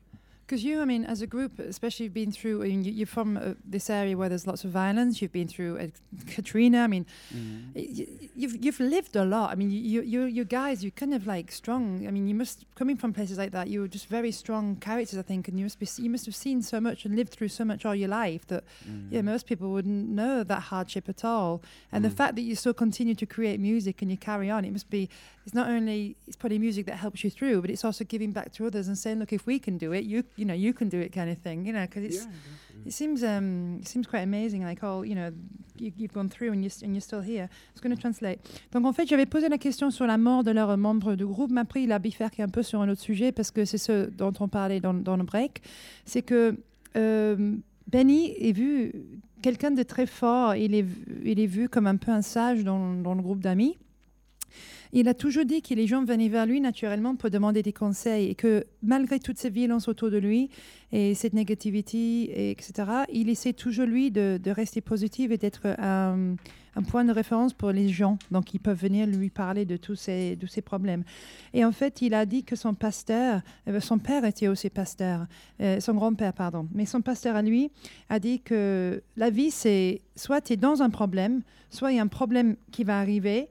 Because you, I mean, as a group, especially you've been through, I mean, you, you're from uh, this area where there's lots of violence. You've been through uh, Katrina. I mean, y- you've you've lived a lot. I mean, you you you guys, you're kind of like strong. I mean, you must coming from places like that. You were just very strong characters, I think, and you must be you must have seen so much and lived through so much all your life that yeah, most people wouldn't know that hardship at all. And the fact that you still continue to create music and you carry on, it must be. It's not only it's probably music that helps you through, but it's also giving back to others and saying, look, if we can do it, you you know you can do it, kind of thing. You know, because it's it seems um it seems quite amazing, like all you know you, you've gone through and you're, and you're still here. I was going to translate. Donc en fait, j'avais posé la question sur la mort de leurs membres de groupe, mais après il a bifurqué un peu sur un autre sujet parce que c'est ce dont on parlait dans, dans le break. C'est que euh, Benny est vu quelqu'un de très fort. Il est, vu- il est vu comme un peu un sage dans, dans le groupe d'amis. Il a toujours dit que les gens venaient vers lui naturellement pour demander des conseils et que malgré toutes ces violences autour de lui et cette négativité, et etc., il essaie toujours, lui, de, rester positif et d'être un, point de référence pour les gens. Donc, ils peuvent venir lui parler de tous ces problèmes. Et en fait, il a dit que son pasteur, euh, son père était aussi pasteur, euh, son grand-père, pardon, mais son pasteur à lui a dit que la vie, c'est soit tu es dans un problème, soit il y a un problème qui va arriver.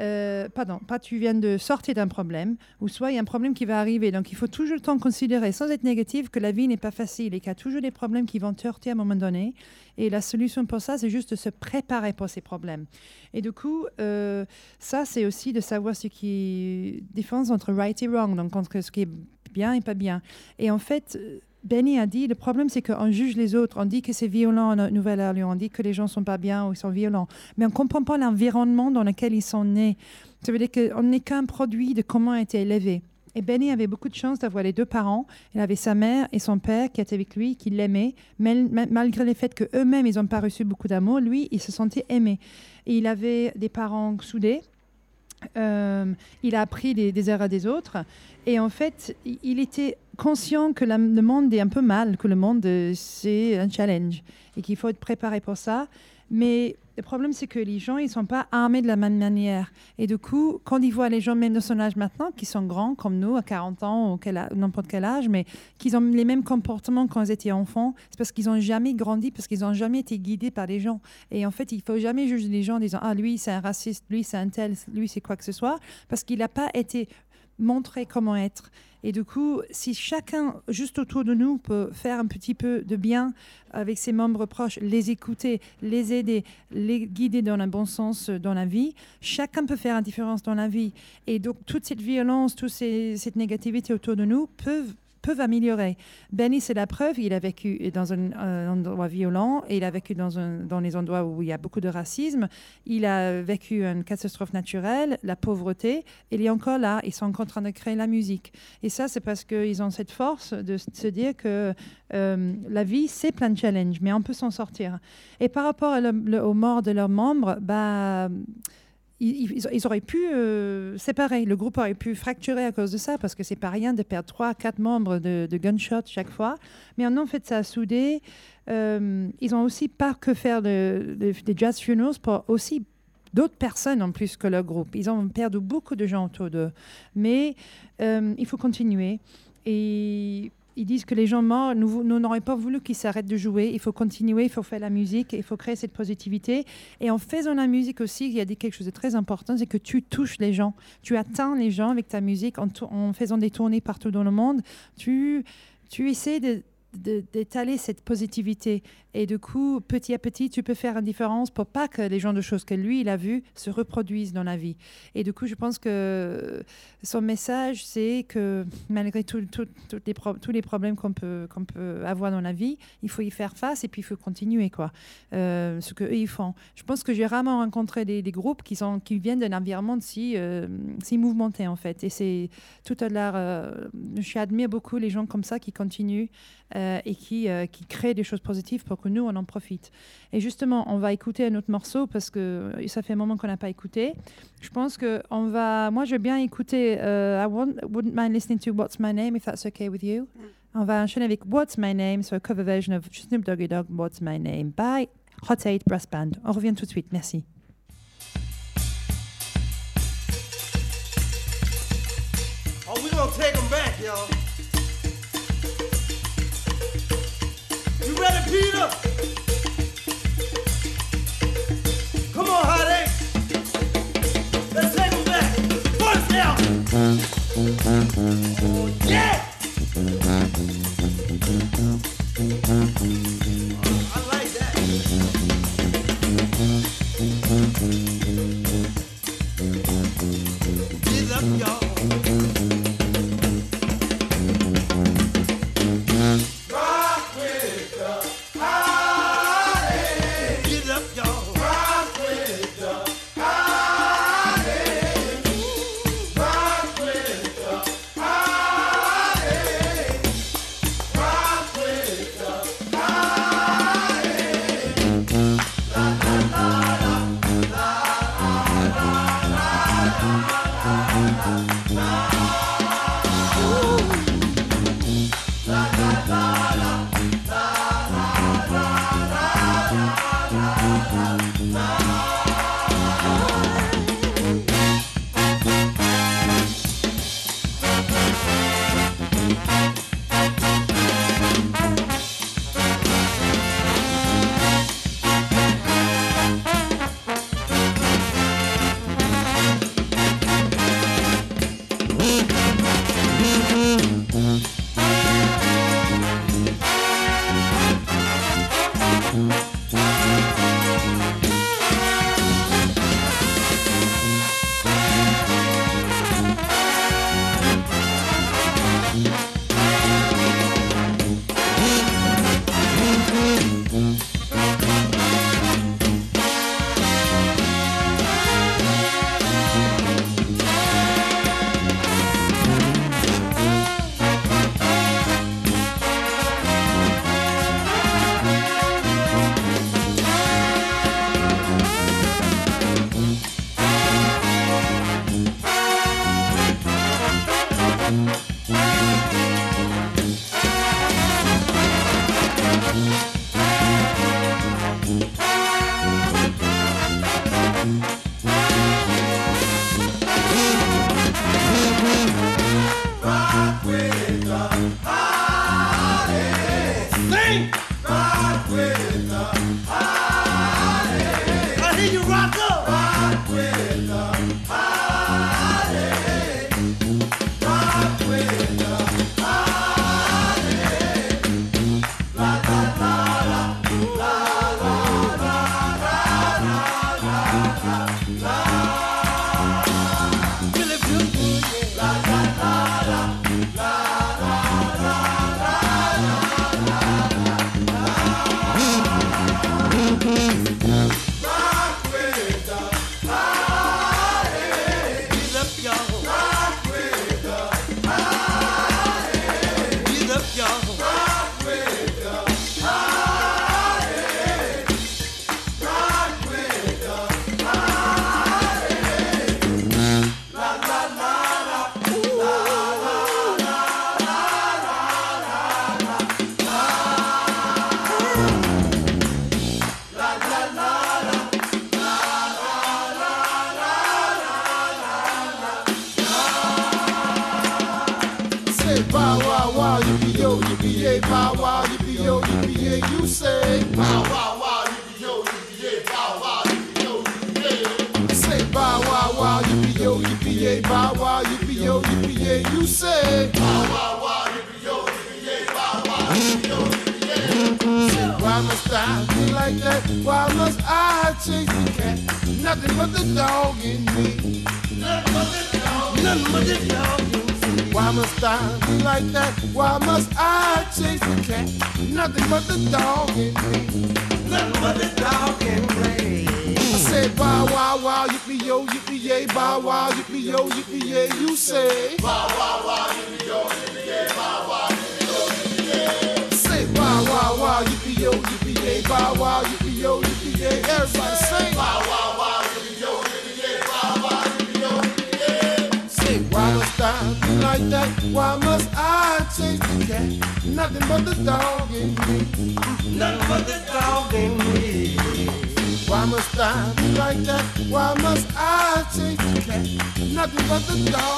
Euh, pardon, pas tu viens de sortir d'un problème, ou soit il y a un problème qui va arriver. Donc il faut toujours le temps considérer, sans être négatif, que la vie n'est pas facile et qu'il y a toujours des problèmes qui vont te heurter à un moment donné. Et la solution pour ça, c'est juste de se préparer pour ces problèmes. Et du coup, euh, ça, c'est aussi de savoir ce qui différence entre right et wrong, donc entre ce qui est bien et pas bien. Et en fait, euh, Benny a dit, le problème, c'est qu'on juge les autres. On dit que c'est violent en Nouvelle-Orléans. On dit que les gens sont pas bien ou ils sont violents. Mais on ne comprend pas l'environnement dans lequel ils sont nés. Ça veut dire qu'on n'est qu'un produit de comment a été élevé. Et Benny avait beaucoup de chance d'avoir les deux parents. Il avait sa mère et son père qui étaient avec lui, qui l'aimaient. mal- ma- Malgré le fait qu'eux-mêmes, ils n'ont pas reçu beaucoup d'amour, lui, il se sentait aimé. Et il avait des parents soudés. Euh, il a appris des, des erreurs des autres. Et en fait, il était conscient que la- le monde est un peu mal, que le monde, euh, c'est un challenge et qu'il faut être préparé pour ça. Mais le problème, c'est que les gens, ils ne sont pas armés de la même manière. Et du coup, quand ils voient les gens, même de son âge maintenant, qui sont grands comme nous, à 40 ans ou n'importe quel âge, mais qui ont les mêmes comportements quand ils étaient enfants, c'est parce qu'ils n'ont jamais grandi, parce qu'ils n'ont jamais été guidés par les gens. Et en fait, il faut jamais juger les gens en disant Ah, lui, c'est un raciste, lui, c'est un tel, lui, c'est quoi que ce soit, parce qu'il n'a pas été montré comment être. Et du coup, si chacun, juste autour de nous, peut faire un petit peu de bien avec ses membres proches, les écouter, les aider, les guider dans le bon sens euh, dans la vie, chacun peut faire une différence dans la vie. Et donc, toute cette violence, toute cette négativité autour de nous peuvent peuvent améliorer. Benny, c'est la preuve, il a vécu dans un, endroit violent, et il a vécu dans, les endroits où il y a beaucoup de racisme, il a vécu une catastrophe naturelle, la pauvreté, et il est encore là, ils sont en train de créer la musique. Et ça, c'est parce qu'ils ont cette force de se dire que euh, la vie, c'est plein de challenges, mais on peut s'en sortir. Et par rapport aux morts de leurs membres, bah, ils, auraient pu euh, séparer. Le groupe aurait pu fracturer à cause de ça, parce que c'est pas rien de perdre trois, quatre membres de, de gunshot chaque fois. Mais en fait, ça soudé. Euh, ils ont aussi pas que faire de- de- des jazz funerals pour aussi d'autres personnes en plus que leur groupe. Ils ont perdu beaucoup de gens autour d'eux. Mais euh, il faut continuer. Et ils disent que les gens morts, nous n'aurions pas voulu qu'ils s'arrêtent de jouer. Il faut continuer, il faut faire la musique, il faut créer cette positivité. Et en faisant la musique aussi, il y a quelque chose de très important, c'est que tu touches les gens. Tu atteins les gens avec ta musique en, faisant des tournées partout dans le monde. Tu, tu essaies d'étaler cette positivité. Et du coup, petit à petit, tu peux faire une différence pour pas que les genres de choses que lui, il a vues se reproduisent dans la vie. Et du coup, je pense que son message, c'est que malgré tous les problèmes qu'on peut, avoir dans la vie, il faut y faire face et puis il faut continuer, quoi. Euh, ce qu'eux, font. Je pense que j'ai rarement rencontré des, groupes qui, viennent d'un environnement si, euh, si mouvementé, en fait. Et c'est tout à l'heure, euh, j'admire beaucoup les gens comme ça qui continuent euh, et qui, qui créent des choses positives pour que nous, on en profite. Et justement, on va écouter un autre morceau parce que euh, ça fait un moment qu'on n'a pas écouté. Je pense que on va. Moi, je veux bien écouter. euh, I won't- wouldn't mind listening to What's My Name if that's okay with you. On va enchaîner avec What's My Name, so a cover version of Snoop Doggy Dogg, What's My Name by Hot 8 Brass Band. On revient tout de suite. Merci. Oh, we gonna take them back, y'all. Ready, Peter? Come on, Eight. Let's back. Oh, yeah. I like that. Get up, y'all. Dog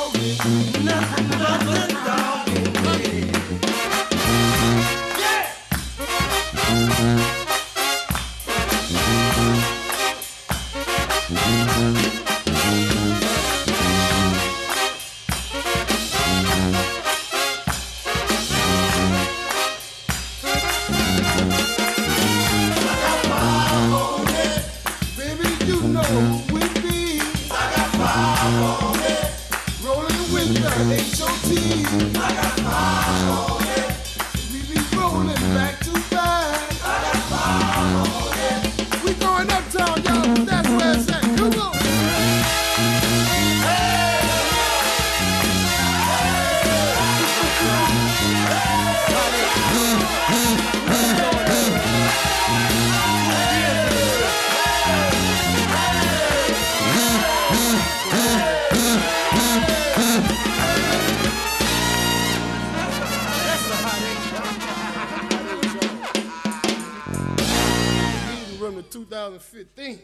2015.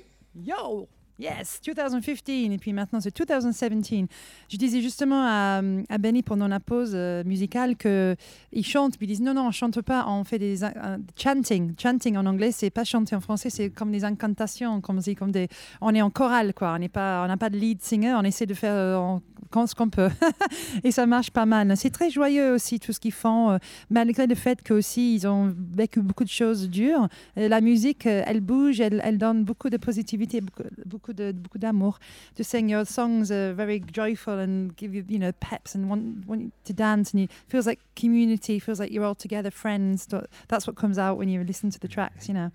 Yo! Yes, 2015 et puis maintenant c'est 2017. Je disais justement à, à Benny pendant la pause euh, musicale que ils chantent, puis ils disent non non on chante pas, on fait des un- chanting. Chanting en anglais c'est pas chanter en français, c'est comme des incantations, comme, c'est comme des, on est en chorale quoi, on n'a pas de lead singer, on essaie de faire euh, quand ce qu'on peut et ça marche pas mal. C'est très joyeux aussi tout ce qu'ils font, euh, malgré le fait qu'aussi ils ont vécu beaucoup de choses dures. Euh, La musique, euh, elle bouge, elle, elle donne beaucoup de positivité, beaucoup, beaucoup de beaucoup d'amour. To sing your songs are very joyful and give you, you know, peps and want, want you to dance and it feels like community, feels like you're all together friends. Tha- That's what comes out when you listen to the tracks, you know.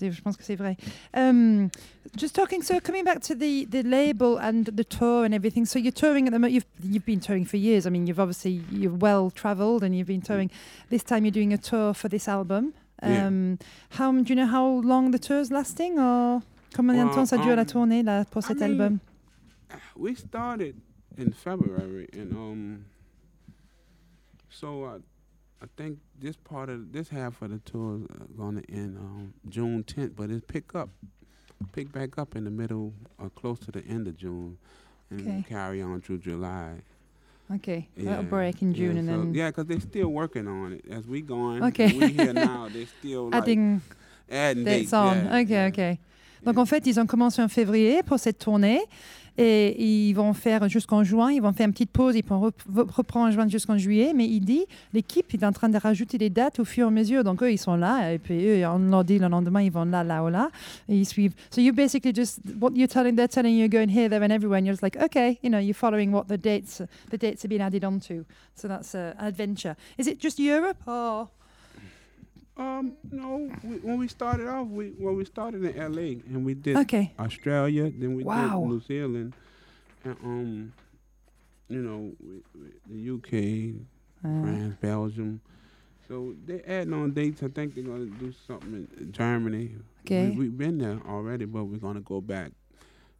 Je pense que c'est vrai. Um, just talking, so coming back to the, the label and the tour and everything. So you're touring at the moment. You've you've been touring for years. I mean, you've obviously you're well travelled and you've been touring. This time you're doing a tour for this album. Yeah. Um, How do you know how long the tour's lasting or combien de temps ça dure la um, tournée là pour I cet mean, album? we started in February, and um, so I, I think this part of this half of the tour is going to end um, June 10th, but it pick up, pick back up in the middle or close to the end of June, and Okay. carry on through July. Okay, a Yeah, little break in June yeah, and so- then yeah, because they're still working on it as we going. Okay. we're here now. they're still like adding adding dates dates. on. yeah, ok, yeah. ok. Donc en fait, ils ont commencé en février pour cette tournée et ils vont faire jusqu'en juin. Ils vont faire une petite pause. Ils vont rep- reprendre en juin jusqu'en juillet. Mais il dit, l'équipe est en train de rajouter des dates au fur et à mesure. Donc eux, ils sont là et puis eux, on leur dit le lendemain, ils vont là, là ou là et ils suivent. So you basically just what you're telling, they're telling you going here, there, and everywhere. And you're just like, okay, you know, you're following what the dates, the dates have been added onto. So that's uh, an adventure. Is it just Europe or? Um, no. We, when we started off, we well, we started in L.A. and we did Okay. Australia, then we Wow. did New Zealand, and um, you know, we, we, the UK, Uh, France, Belgium. So they're adding on dates. I think they're gonna do something in Germany. Okay. We, we've been there already, but we're gonna go back.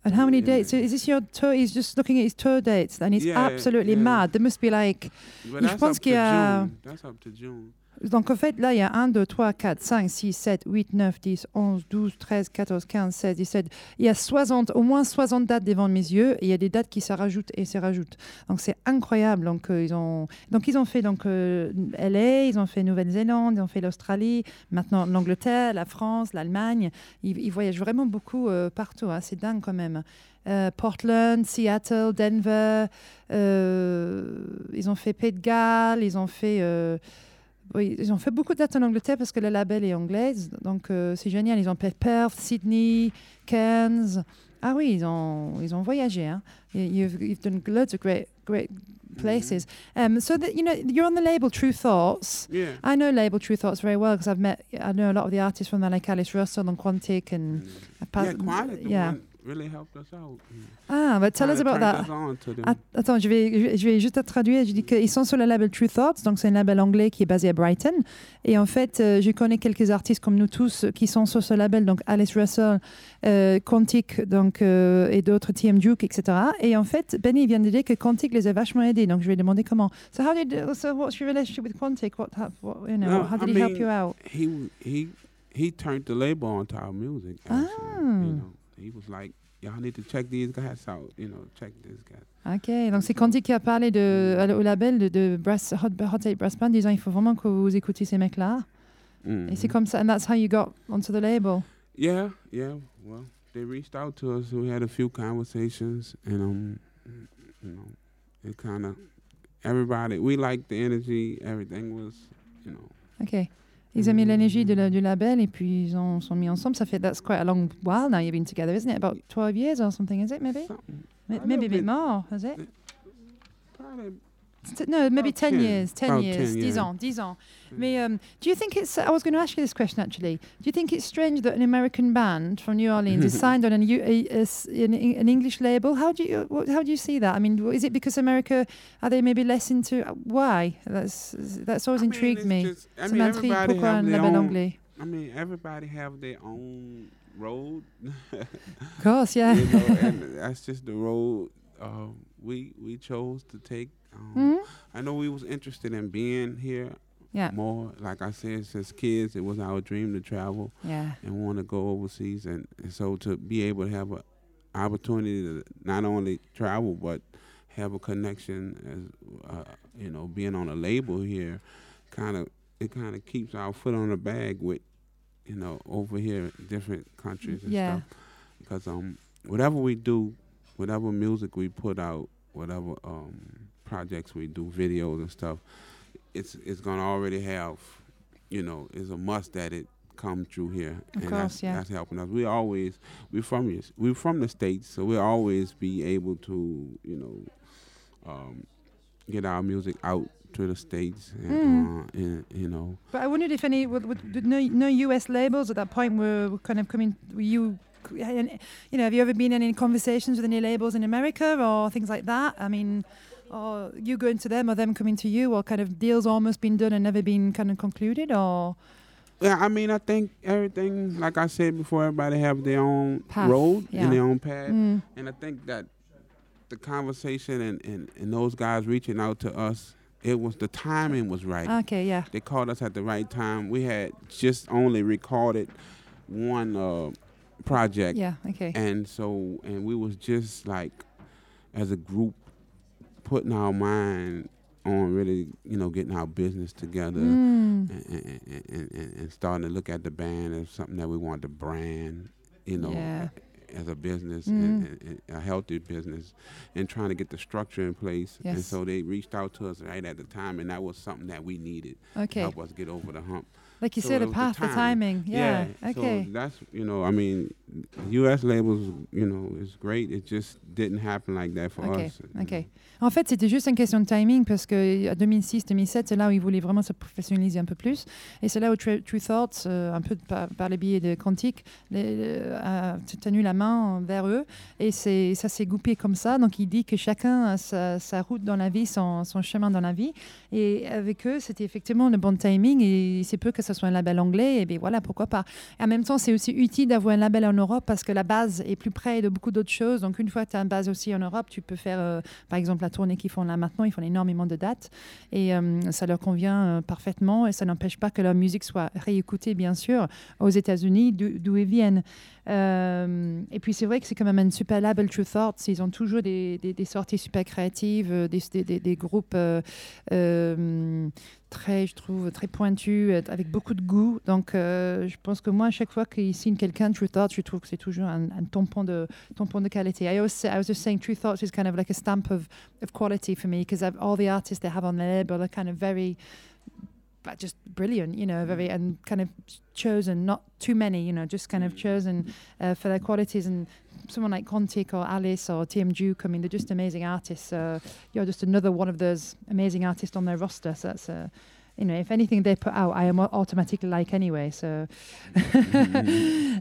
And how many Yeah. dates? So is this your tour? He's just looking at his tour dates, and he's Yeah, absolutely yeah. mad. There must be like. But that's up to June. That's up to June. Donc en fait, là, il y a 1, 2, 3, 4, 5, 6, 7, 8, 9, 10, 11, 12, 13, 14, 15, 16, 17. Il y a 60, au moins 60 dates devant mes yeux et il y a des dates qui se rajoutent et se rajoutent. Donc c'est incroyable. Donc, euh, ils ont, donc ils ont fait donc, euh, LA, ils ont fait Nouvelle-Zélande, ils ont fait l'Australie, maintenant l'Angleterre, la France, l'Allemagne. Ils, ils voyagent vraiment beaucoup euh, partout. hein. C'est dingue quand même. Euh, Portland, Seattle, Denver. euh, ils ont fait Pays de Galles, ils ont fait. Oui, ils ont fait beaucoup de dates en Angleterre parce que le label est anglaise. Donc, euh, c'est génial. Ils ont fait Perth, Sydney, Cairns. Ah oui, ils ont, ils ont voyagé. Hein. You- You've, you've done loads of great, great places. Um, so, that, you know, you're on the label True Thoughts. Yeah. I know label True Thoughts very well because I've met, I know a lot of the artists from there, like Alice Russell and Quantic and. I've Yeah, one really helped us out. Ah, but tell us Kinda about that. us. Att- Attends, je vais, je vais- juste te traduire. Je dis qu'ils sont sur le label True Thoughts, donc c'est un label anglais qui est basé à Brighton. Et en fait, euh, je connais quelques artistes comme nous tous qui sont sur ce label, donc Alice Russell, euh, Quantic, donc euh, et d'autres, TM Duke, etc. Et en fait, Benny vient de dire que Quantic les a vachement aidés. Donc je vais demander comment. So how did, so what's your relationship with Quantic? What, how, what, you know, No, how did I he help you out? he he he turned the label onto our music. Actually, Ah. you know, he was like, "Y'all need to check these guys out. You know, check this guy." Ok, donc c'est Quantic qui a parlé de, à- au label de, de Brass, Hot, Hot 8 Brass Band, disant il faut vraiment que vous écoutiez ces mecs-là. Mhm. Et c'est comme ça, and that's how you got onto the label. Yeah, yeah. Well, they reached out to us. We had a few conversations, and um, you know, it kind of everybody. We liked the energy. Everything was, you know. Ok. Ils ont mis l'énergie de la- du label et puis ils ont sont mis ensemble. Ça fait that's quite a long while now you've been together, isn't it? About 12 years or something, is it? Maybe, maybe a bit bit. more, is it? Probably T- No, maybe About 10, 10, years. 10 about years. 10, 10 yeah. ans, 10 ans. Mais um, do you think it's? I was going to ask you this question actually. Do you think it's strange that an American band from New Orleans is signed on an, U- a, a s- an, an English label? How do you what, how do you see that? I mean, is it because America are they maybe less into why? That's that's always I mean, intrigued me. just- I mean, everybody have their own- I mean, everybody have their own road. Of course, yeah. you know, and that's just the road uh, we we chose to take. Um, Mhm. I know we was interested in being here Yeah, more. Like I said, since kids, it was our dream to travel yeah, and want to go overseas, and, and so to be able to have an opportunity to not only travel but have a connection as uh, you know being on a label here, kind of it kind of keeps our foot on the bag with you know over here in different countries and Yeah. stuff because um whatever we do, whatever music we put out, whatever um projects we do, videos and stuff, it's it's gonna already have, you know, it's a must that it come through here, Of and course, that's, yeah. that's helping us. We always we're from this- we from the states, so we'll always be able to you know um, get our music out to the states, and, Mm. uh, and you know. But I wondered if any would, would, no no US labels at that point were, were kind of coming. Were you, you know, have you ever been in any conversations with any labels in America or things like that? I mean, or you going to them or them coming to you, or kind of deals almost been done and never been kind of concluded, or Yeah, I mean, I think everything, like I said before, everybody have their own Path, road yeah. and their own path, Mm, and I think that the conversation and, and, and those guys reaching out to us, it was the timing was right. okay, yeah, They called us at the right time. We had just only recorded one uh, project, yeah, okay, and so and we was just like as a group putting our mind on really, you know, getting our business together Mm, and, and, and, and, and starting to look at the band as something that we want to brand, you know, Yeah. as a business, Mm. a healthy business, and trying to get the structure in place. And so they reached out to us right at the time, and that was something that we needed okay. to help us get over the hump. Like you So said, it the was path, the timing, yeah, okay. So that's you know, I mean, U.S. labels, you know, is great. It just didn't happen like that for Ok, us. En fait, c'était juste une question de timing parce que 2006-2007, c'est là où ils voulaient vraiment se professionnaliser un peu plus. Et c'est là où True, True Thoughts, euh, un peu par, par les billets de Quantique, les- le- a tenu la main vers eux. Et ça s'est goupillé comme ça. Donc, il dit que chacun a sa, sa route dans la vie, son, son chemin dans la vie. Et avec eux, c'était effectivement le bon timing. Et c'est peu que ce soit un label anglais. Et bien voilà, pourquoi pas. En même temps, c'est aussi utile d'avoir un label en Europe parce que la base est plus près de beaucoup d'autres choses. Donc, une fois que tu as une base aussi en Europe, tu peux faire, euh, par exemple, la tournée qu'ils font là maintenant. Ils font énormément de dates et euh, ça leur convient euh, parfaitement. Et ça n'empêche pas que leur musique soit réécoutée, bien sûr, aux États-Unis, d'où ils viennent. Et puis, c'est vrai que c'est quand même un super label, True Thoughts. Ils ont toujours des, sorties super créatives, des groupes. Très, je trouve, très pointu, euh, avec beaucoup de goût. Donc, euh, je pense que moi, à chaque fois qu'ils signent quelqu'un, True Thoughts, je trouve que c'est toujours un, un tampon, de, tampon de qualité. I, always say, I was just saying True Thoughts is kind of like a stamp of, of quality for me because all the artists they have on the label are kind of very but just brilliant, you know, very and kind of chosen, not too many, you know, just kind of chosen uh, for their qualities. And someone like Quantic or Alice or TM Juke, I mean, they're just amazing artists. So you're just another one of those amazing artists on their roster. So that's uh, you know, if anything they put out, I am automatically like anyway. So,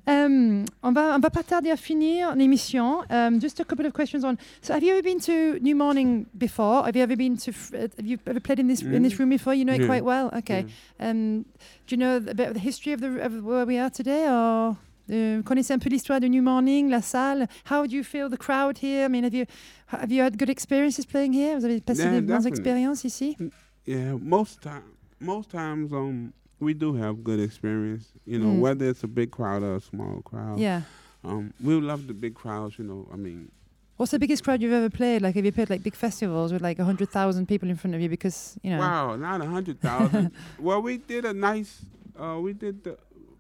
um, on va on va pas tarder à finir l'émission. Um, just a couple of questions on. So, have you ever been to New Morning before? Have you ever been to? uh, Have you ever played in this in this Mm. room before? You know it quite well. Okay. Um, do you know a bit of the history of the of where we are today, or? Euh, connaissez un peu l'histoire de New Morning, la salle. How do you feel the crowd here? I mean, have you have you had good experiences playing here? Vous avez passé Yeah, des bonnes expériences ici? Yeah, most time, most times, um, we do have good experience. You know, Mm. whether it's a big crowd or a small crowd. Yeah. Um, we love the big crowds. You know, I mean, What's the biggest crowd you've ever played? Like, have you played like big festivals with like 100,000 people in front of you? Because, you know. wow, not a hundred thousand. well, we did a nice. Uh, we did the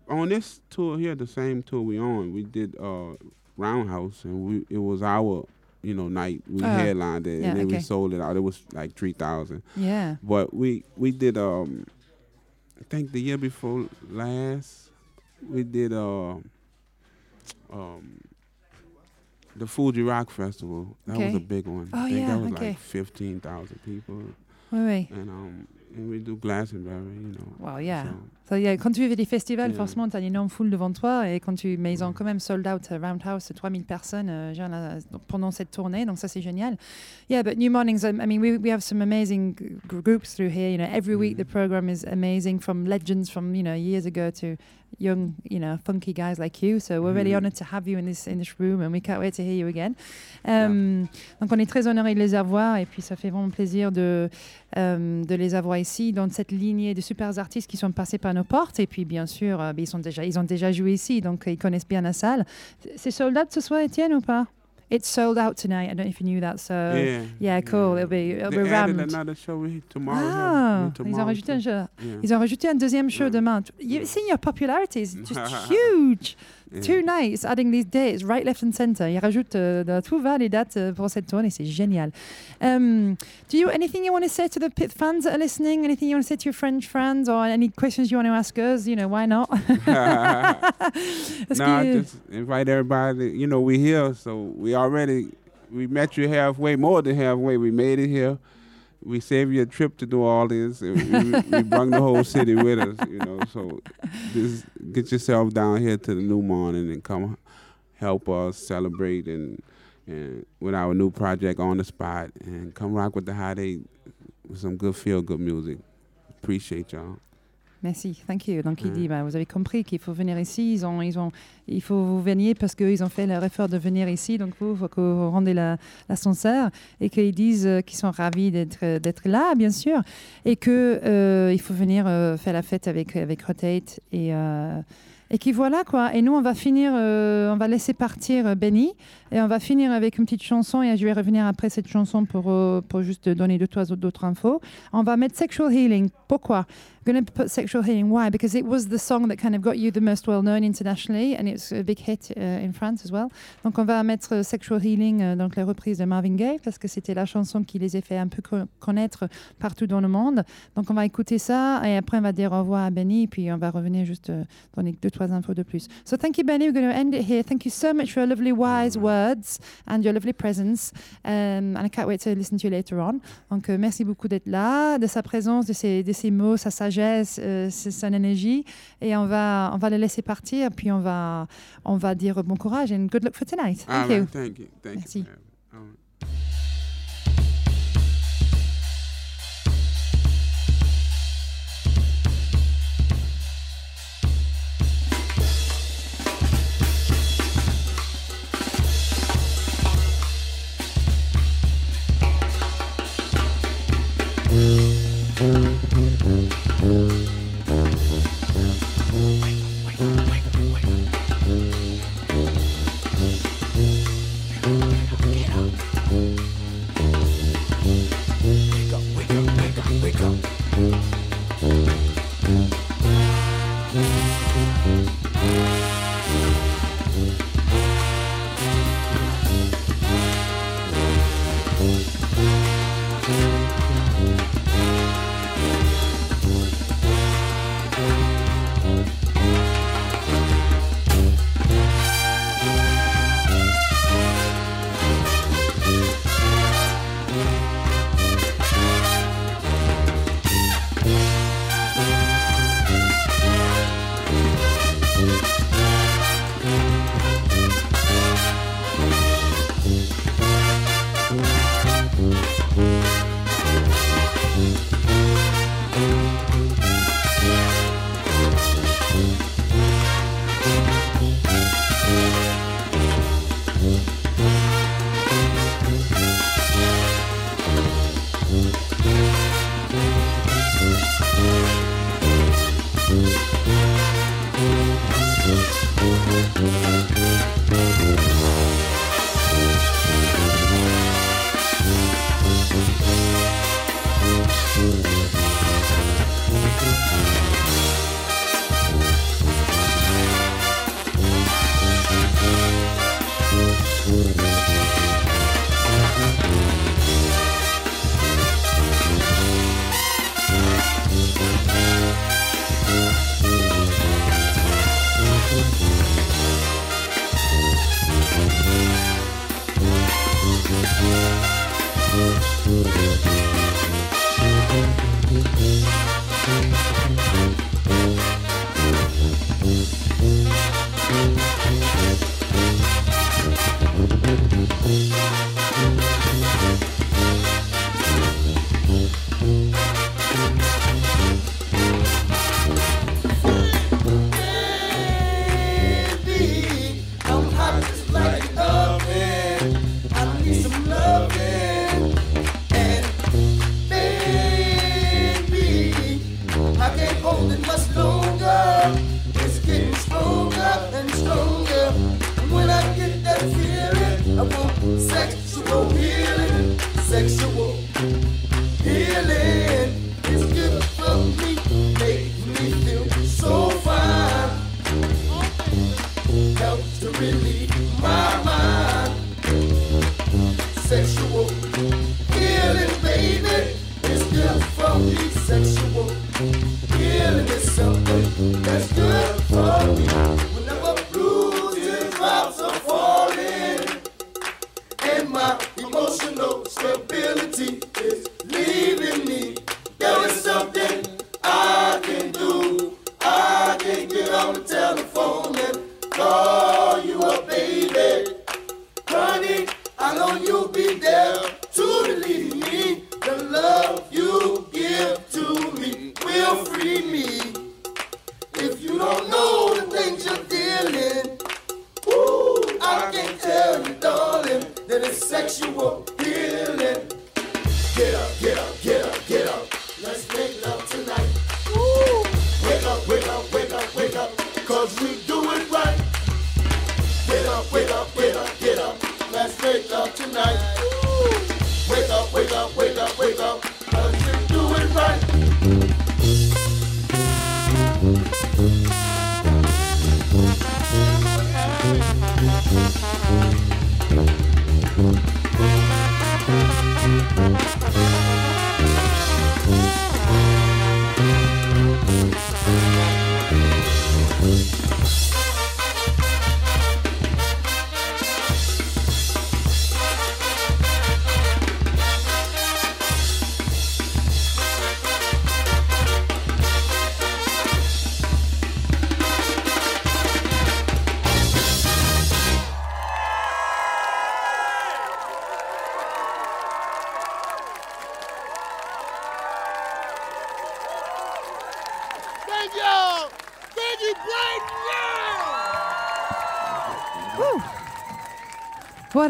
on this tour here, the same tour we on. We did uh, Roundhouse, and we it was our. You know, night we Oh, headlined it, yeah, and then okay. we sold it out. It was like three thousand. Yeah. But we we did um I think the year before last we did uh, um the Fuji Rock Festival. That was a big one. Oh, I think yeah, that was okay. like fifteen thousand people. Oui, oui. And um and we do Glastonbury, you know. Wow, yeah. so- So, yeah, quand tu fais des festivals, Yeah. forcément, tu as une énorme foule devant toi. Et quand tu, mais ils ont quand même sold out euh, Roundhouse, 3000 personnes euh, genre, là, pendant cette tournée. Donc, ça, c'est génial. Yeah, but New Mornings, um, I mean, we, we have some amazing groups through here. You know, every week Mhm. the program is amazing from legends from, you know, years ago to young, you know, funky guys like you. So, we're really Mhm. honored to have you in this, in this room and we can't wait to hear you again. Um, Donc, on est très honorés de les avoir et puis ça fait vraiment plaisir de, euh, de les avoir ici dans cette lignée de super artistes qui sont passés par nos portes. Et puis, bien sûr, euh, ils, sont déjà, ils ont déjà joué ici, donc ils connaissent bien la salle. C'est sold out ce soir, Étienne, ou pas? It's sold out tonight. I don't know if you knew that. So, yeah. yeah, cool. It'll be, it'll They be added rammed. another show tomorrow. yeah. Ah, We- ils ont tomorrow rajouté un jeu. Yeah. Ils ont rajouté un deuxième show Yeah. demain. You've seen your popularity is just huge. Two nights, adding these dates, right, left and center. Ils rajoutent euh, de tout va les dates euh, pour cette tournée, c'est génial. Um, do you anything you want to say to the pit fans that are listening? Anything you want to say to your French friends, or any questions you want to ask us? You know, why not? No, just invite everybody. You know, we're here, so we already we met you halfway, more than halfway. We made it here. We saved you a trip to do all this. and We, we brought the whole city with us. You know, so just get yourself down here to the new morning and come help us celebrate and and with our new project on the spot and come rock with the hot eight with some good feel good music. Appreciate y'all. Merci, thank you. Donc il Mm. dit, bah, vous avez compris qu'il faut venir ici. Ils ont, ils ont, il faut vous veniez parce qu'ils ont fait leur effort de venir ici. Donc vous, il faut que vous rendez la- l'ascenseur et qu'ils disent euh, qu'ils sont ravis d'être là, bien sûr, et que euh, il faut venir euh, faire la fête avec avec Rotate et euh, et qui voilà quoi. Et nous, on va finir, euh, on va laisser partir euh, Benny et on va finir avec une petite chanson et je vais revenir après cette chanson pour euh, pour juste donner deux trois autres d'autres infos. On va mettre Sexual Healing. Pourquoi? Going to put sexual healing. Why? Because it was the song that kind of got you the most well known internationally, and it's a big hit uh, in France as well. Donc on va mettre euh, sexual healing, euh, donc les reprises de Marvin Gaye, parce que c'était la chanson qui les a fait un peu co- connaître partout dans le monde. Donc on va écouter ça, et après on va dire au revoir à Benny, puis on va revenir juste euh, donner deux trois infos de plus. So thank you Benny. We're going to end it here. Thank you so much for your lovely wise words and your lovely presence. Um, and I can't wait to listen to you later on. Donc, euh, merci beaucoup d'être là, de sa présence, de ses, de ses mots, sa sagesse, euh, s- son énergie. Et on va, on va le laisser partir, puis on va, on va dire bon courage and good luck for tonight. All Thank right, you. thank you. Thank Merci. you.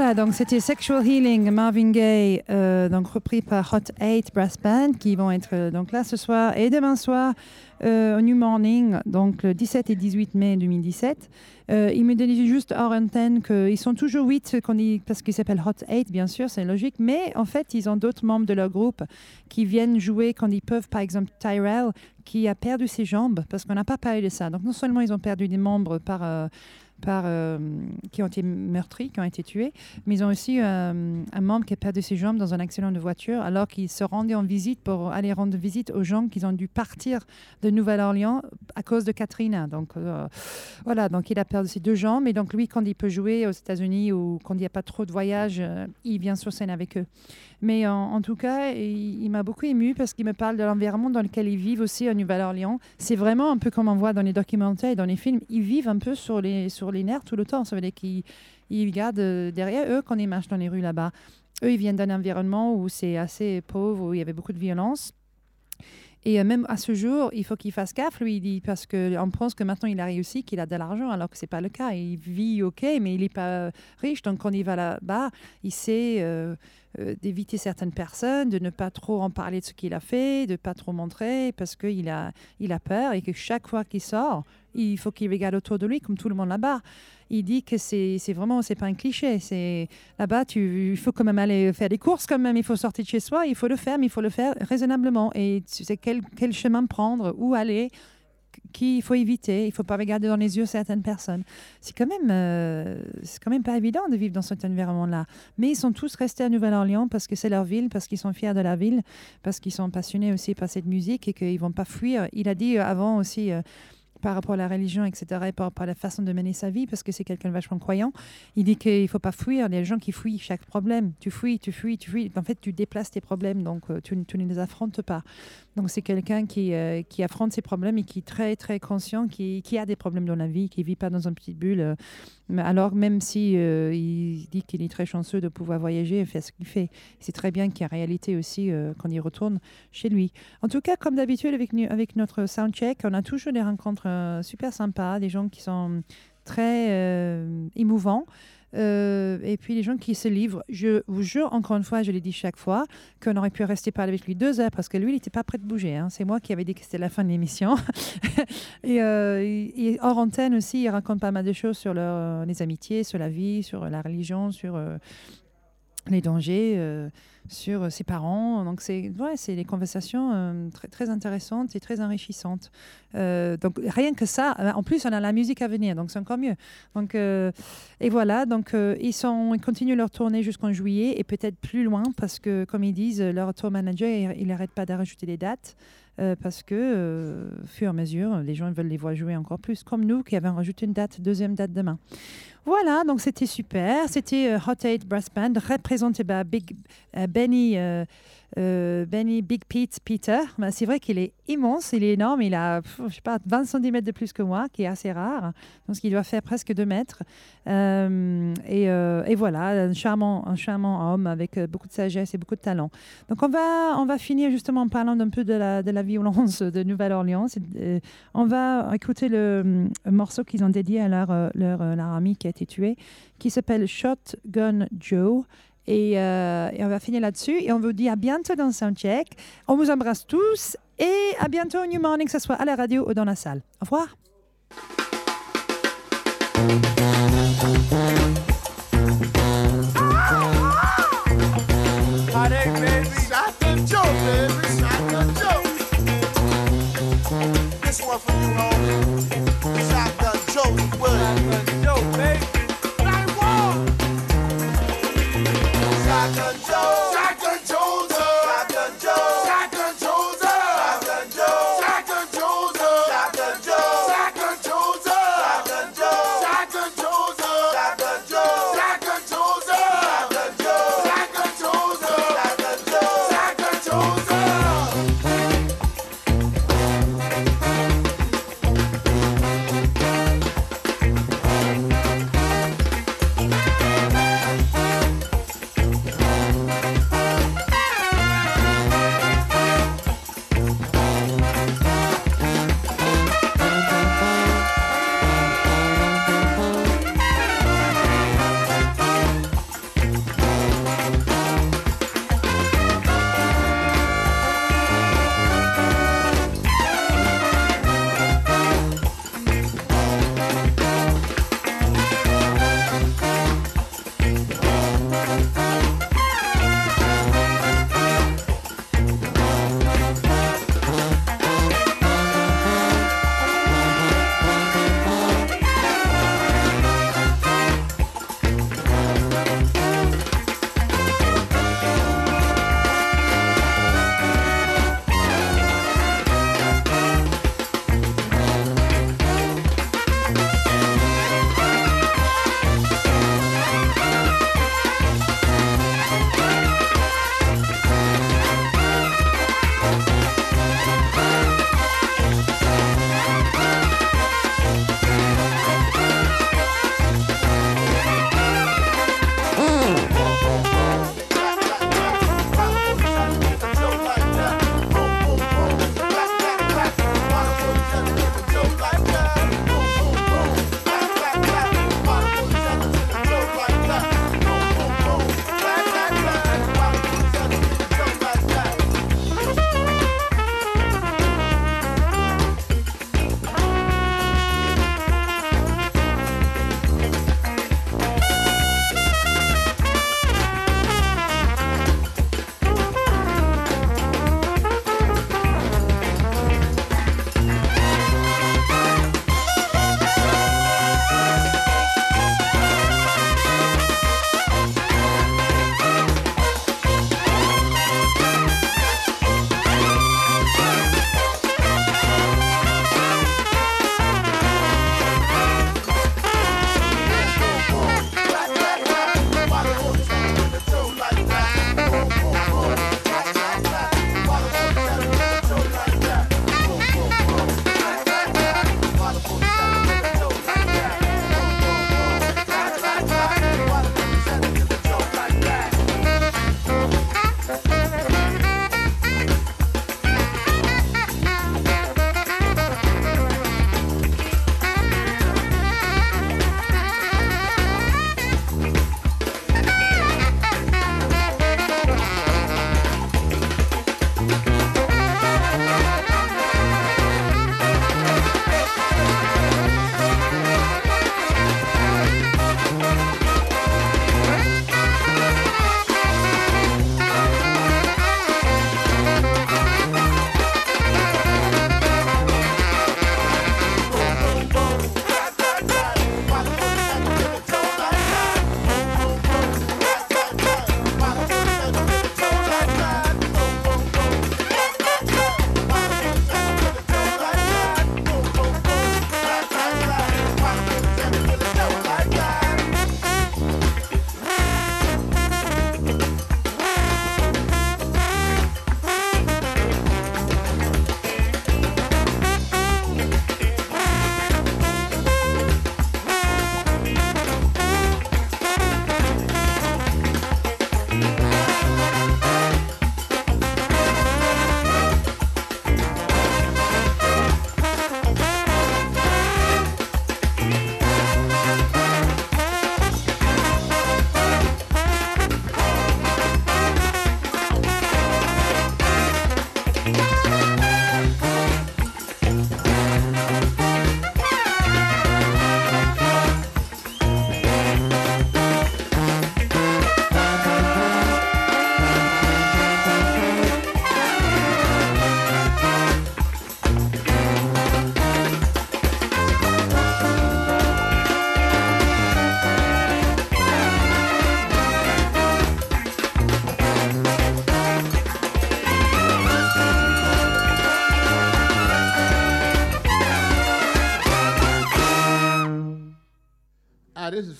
Voilà, donc c'était Sexual Healing, Marvin Gaye, euh, donc repris par Hot 8 Brass Band, qui vont être euh, donc là ce soir et demain soir euh, au New Morning, donc le 17 et 18 mai 2017. Euh, il me disait juste hors antenne qu'ils sont toujours 8 qu'on dit, parce qu'ils s'appellent Hot 8, bien sûr, c'est logique, mais en fait, ils ont d'autres membres de leur groupe qui viennent jouer quand ils peuvent, par exemple Tyrell, qui a perdu ses jambes, parce qu'on n'a pas parlé de ça. Donc non seulement ils ont perdu des membres par... euh, qui ont été meurtris, qui ont été tués, mais ils ont aussi euh, un membre qui a perdu ses jambes dans un accident de voiture alors qu'il se rendait en visite pour aller rendre visite aux gens qui ont dû partir de Nouvelle-Orléans à cause de Katrina. Donc euh, voilà, donc il a perdu ses deux jambes et donc lui, quand il peut jouer aux États-Unis ou quand il n'y a pas trop de voyages, euh, il vient sur scène avec eux. Mais en, tout cas, il, m'a beaucoup ému parce qu'il me parle de l'environnement dans lequel ils vivent aussi à Nouvelle-Orléans. C'est vraiment un peu comme on voit dans les documentaires et dans les films. Ils vivent un peu sur les, sur les nerfs tout le temps. Ça veut dire qu'ils ils regardent euh, derrière eux quand ils marchent dans les rues là-bas. Eux, ils viennent d'un environnement où c'est assez pauvre, où il y avait beaucoup de violence. Et euh, même à ce jour, il faut qu'il fasse gaffe, lui, il dit, parce qu'on pense que maintenant il a réussi, qu'il a de l'argent, alors que ce n'est pas le cas. Il vit OK, mais il n'est pas riche. Donc quand il va là-bas, il sait euh, euh, d'éviter certaines personnes, de ne pas trop en parler de ce qu'il a fait, de ne pas trop montrer, parce qu'il a, il a peur et que chaque fois qu'il sort, il faut qu'il regarde autour de lui, comme tout le monde là-bas. Il dit que c'est vraiment, c'est pas un cliché. C'est là-bas, il faut quand même aller faire des courses, quand même. Il faut sortir de chez soi, il faut le faire, mais il faut le faire raisonnablement. Et tu sais quel, chemin prendre, où aller, qui il faut éviter. Il faut pas regarder dans les yeux certaines personnes. C'est quand même, euh, c'est quand même pas évident de vivre dans cet environnement-là. Mais ils sont tous restés à Nouvelle-Orléans parce que c'est leur ville, parce qu'ils sont fiers de la ville, parce qu'ils sont passionnés aussi par cette musique et qu'ils vont pas fuir. Il a dit euh, avant aussi. euh, par rapport à la religion, etc., et par rapport à la façon de mener sa vie, parce que c'est quelqu'un de vachement croyant. Il dit qu'il ne faut pas fuir. Il y a des gens qui fuient chaque problème. Tu fuis, tu fuis, tu fuis. En fait, tu déplaces tes problèmes, donc euh, tu, ne les affrontes pas. Donc, c'est quelqu'un qui, euh, affronte ses problèmes et qui est très, très conscient, qui, qui a des problèmes dans la vie, qui ne vit pas dans une petite bulle. Alors, même si euh, il dit qu'il est très chanceux de pouvoir voyager et faire ce qu'il fait, c'est très bien qu'il y a réalité aussi euh, quand il retourne chez lui. En tout cas, comme d'habitude avec notre soundcheck, on a toujours des rencontres euh, super sympas, des gens qui sont très euh, émouvants. Euh, et puis les gens qui se livrent. Je vous jure, encore une fois, je l'ai dit chaque fois, qu'on aurait pu rester parler avec lui deux heures parce que lui, il n'était pas prêt de bouger. hein. C'est moi qui avais dit que c'était la fin de l'émission. et, euh, hors antenne aussi, il raconte pas mal de choses sur leur, les amitiés, sur la vie, sur la religion, sur euh, les dangers euh, sur ses parents. Donc, c'est des conversations euh, très, très intéressantes et très enrichissantes. Euh, donc, rien que ça, euh, en plus, on a la musique à venir, donc c'est encore mieux. Donc, euh, et voilà, donc euh, ils, sont, ils continuent leur tournée jusqu'en juillet et peut-être plus loin parce que, comme ils disent, leur tour manager, il n'arrête pas de rajouter des dates. euh, parce que, euh, fur et à mesure, les gens veulent les voir jouer encore plus, comme nous qui avons rajouté une date, deuxième date demain. Voilà, donc c'était super. C'était euh, Hot 8 Brass Band, représenté par Big, euh, Benny, euh, Benny Big Pete Peter. Ben, c'est vrai qu'il est immense, il est énorme, il a je sais pas, 20 cm de plus que moi, qui est assez rare, donc il doit faire presque 2 mètres. Euh, et, euh, et voilà, un charmant, un charmant homme avec beaucoup de sagesse et beaucoup de talent. Donc on va, finir justement en parlant d'un peu de la, violence de Nouvelle-Orléans. On va écouter le, morceau qu'ils ont dédié à leur, leur ami qui a été tué, qui s'appelle Shotgun Joe. Et, euh, et on va finir là-dessus. Et on vous dit à bientôt dans Soundcheck. On vous embrasse tous. Et à bientôt au New Morning, que ce soit à la radio ou dans la salle. Au revoir.